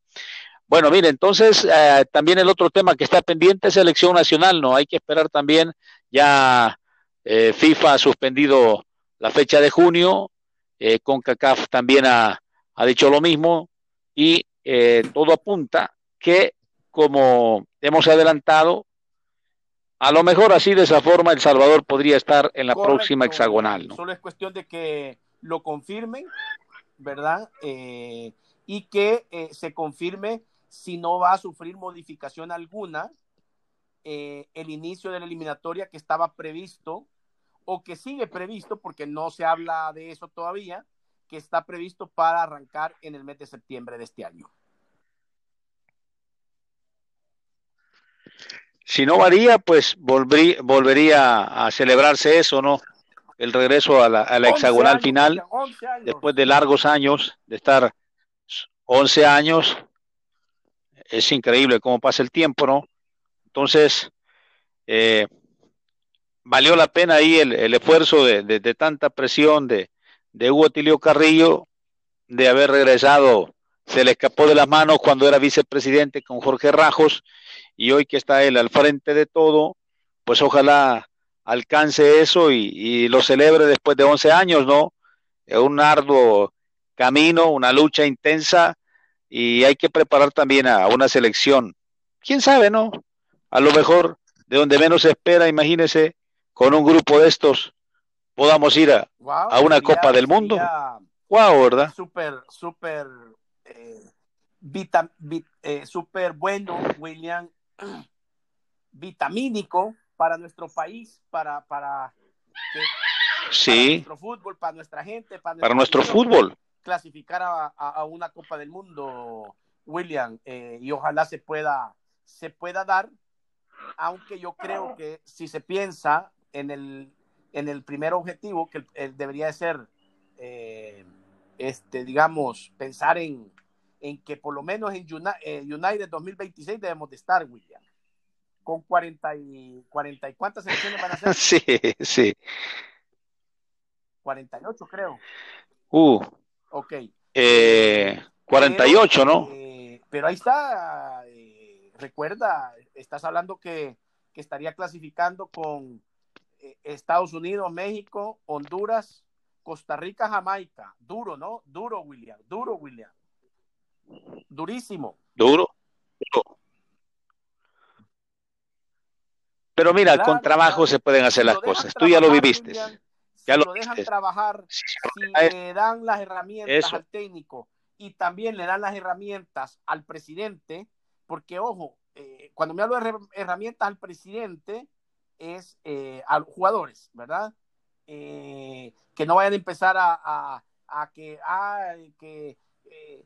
S2: Bueno, mire, entonces eh, también el otro tema que está pendiente es elección nacional, ¿no? Hay que esperar también ya eh, FIFA ha suspendido la fecha de junio, eh, CONCACAF también ha, dicho lo mismo y eh, todo apunta que, como hemos adelantado, a lo mejor así de esa forma El Salvador podría estar en la próxima hexagonal.
S1: Solo es cuestión de que lo confirmen, ¿verdad? Eh, y que se confirme si no va a sufrir modificación alguna el inicio de la eliminatoria que estaba previsto o que sigue previsto, porque no se habla de eso todavía, que está previsto para arrancar en el mes de septiembre de este año.
S2: Si no varía, pues volvería a celebrarse eso, ¿no? El regreso a la, hexagonal final, después de largos años, de estar 11 años. Es increíble cómo pasa el tiempo, ¿no? Entonces, eh, valió la pena ahí el, esfuerzo de, tanta presión de, de Hugo Tilio Carrillo de haber regresado. Se le escapó de las manos cuando era vicepresidente con Jorge Rajos y hoy que está él al frente de todo, pues ojalá alcance eso y, lo celebre después de 11 años, ¿no? Es un arduo camino, una lucha intensa y hay que preparar también a una selección. ¿Quién sabe, no? A lo mejor de donde menos se espera, imagínese, con un grupo de estos podamos ir a, una Copa del Mundo. Wow, ¿verdad?
S1: Súper, súper, eh, eh, súper bueno, William, vitamínico para nuestro país, para, para,
S2: sí.
S1: nuestro fútbol, para nuestra gente,
S2: para, nuestro fútbol.
S1: Clasificar a, una Copa del Mundo, William, eh, y ojalá se pueda, se pueda dar, aunque yo creo que si se piensa en el, en el primer objetivo, que debería de ser, eh, este, digamos, pensar en, en que por lo menos en eh, United, 2026 debemos de estar, William. Con 40 y, 40 y cuántas elecciones van a ser?
S2: Sí, sí.
S1: 48 creo.
S2: Uh.
S1: Ok.
S2: Eh, 48, ¿no?
S1: Eh, pero ahí está, recuerda, estás hablando que, que estaría clasificando con eh, Estados Unidos, México, Honduras, Costa Rica, Jamaica. Duro, ¿no? Duro, William. Duro, William. Durísimo.
S2: Duro. Pero mira, con trabajo se pueden hacer las cosas. Tú ya lo viviste.
S1: ya lo, dejan trabajar, si le dan las herramientas al técnico y también le dan las herramientas al presidente, porque ojo, eh, cuando me hablo de herramientas al presidente, es eh, a los jugadores, ¿verdad? Eh, que no vayan a empezar a, que, que, eh,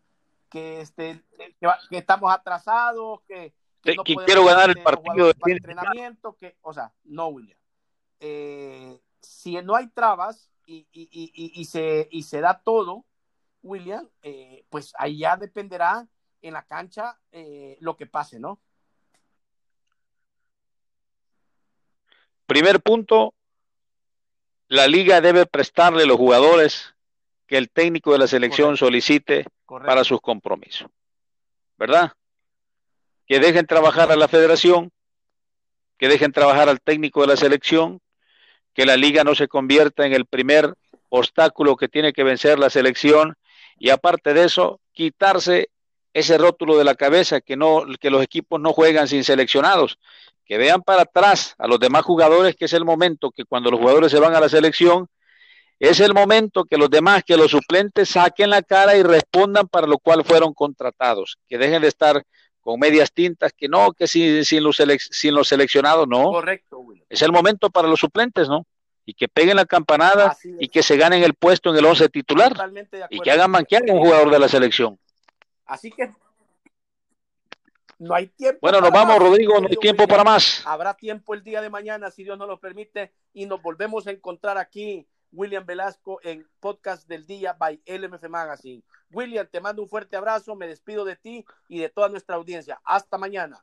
S1: que, este, que, estamos atrasados, que,
S2: que, quiero ganar el partido de
S1: entrenamiento, que, o sea, no, William. si no hay trabas y, y, se, y se da todo, William, pues ahí ya dependerá en la cancha lo que pase, ¿no?
S2: Primer punto, la liga debe prestarle los jugadores que el técnico de la selección solicite para sus compromisos. ¿Verdad? Que dejen trabajar a la federación, que dejen trabajar al técnico de la selección, que la liga no se convierta en el primer obstáculo que tiene que vencer la selección y aparte de eso, quitarse ese rótulo de la cabeza que no que los equipos no juegan sin seleccionados, que vean para atrás a los demás jugadores que es el momento que cuando los jugadores se van a la selección es el momento que los demás, que los suplentes saquen la cara y respondan para lo cual fueron contratados, que dejen de estar con medias tintas, que no, que sin, sin, los, sin los seleccionados, no.
S1: Correcto,
S2: Es el momento para los suplentes, ¿no? Y que peguen la campanada y que se ganen el puesto en el 11 titular y que hagan manquear a un jugador de la selección.
S1: Así que no hay tiempo.
S2: Bueno, nos vamos, Rodrigo, no hay tiempo para más.
S1: Habrá tiempo el día de mañana, si Dios nos lo permite, y nos volvemos a encontrar aquí William Velasco en Podcast del Día by LMF Magazine. William, te mando un fuerte abrazo, me despido de ti y de toda nuestra audiencia. Hasta mañana.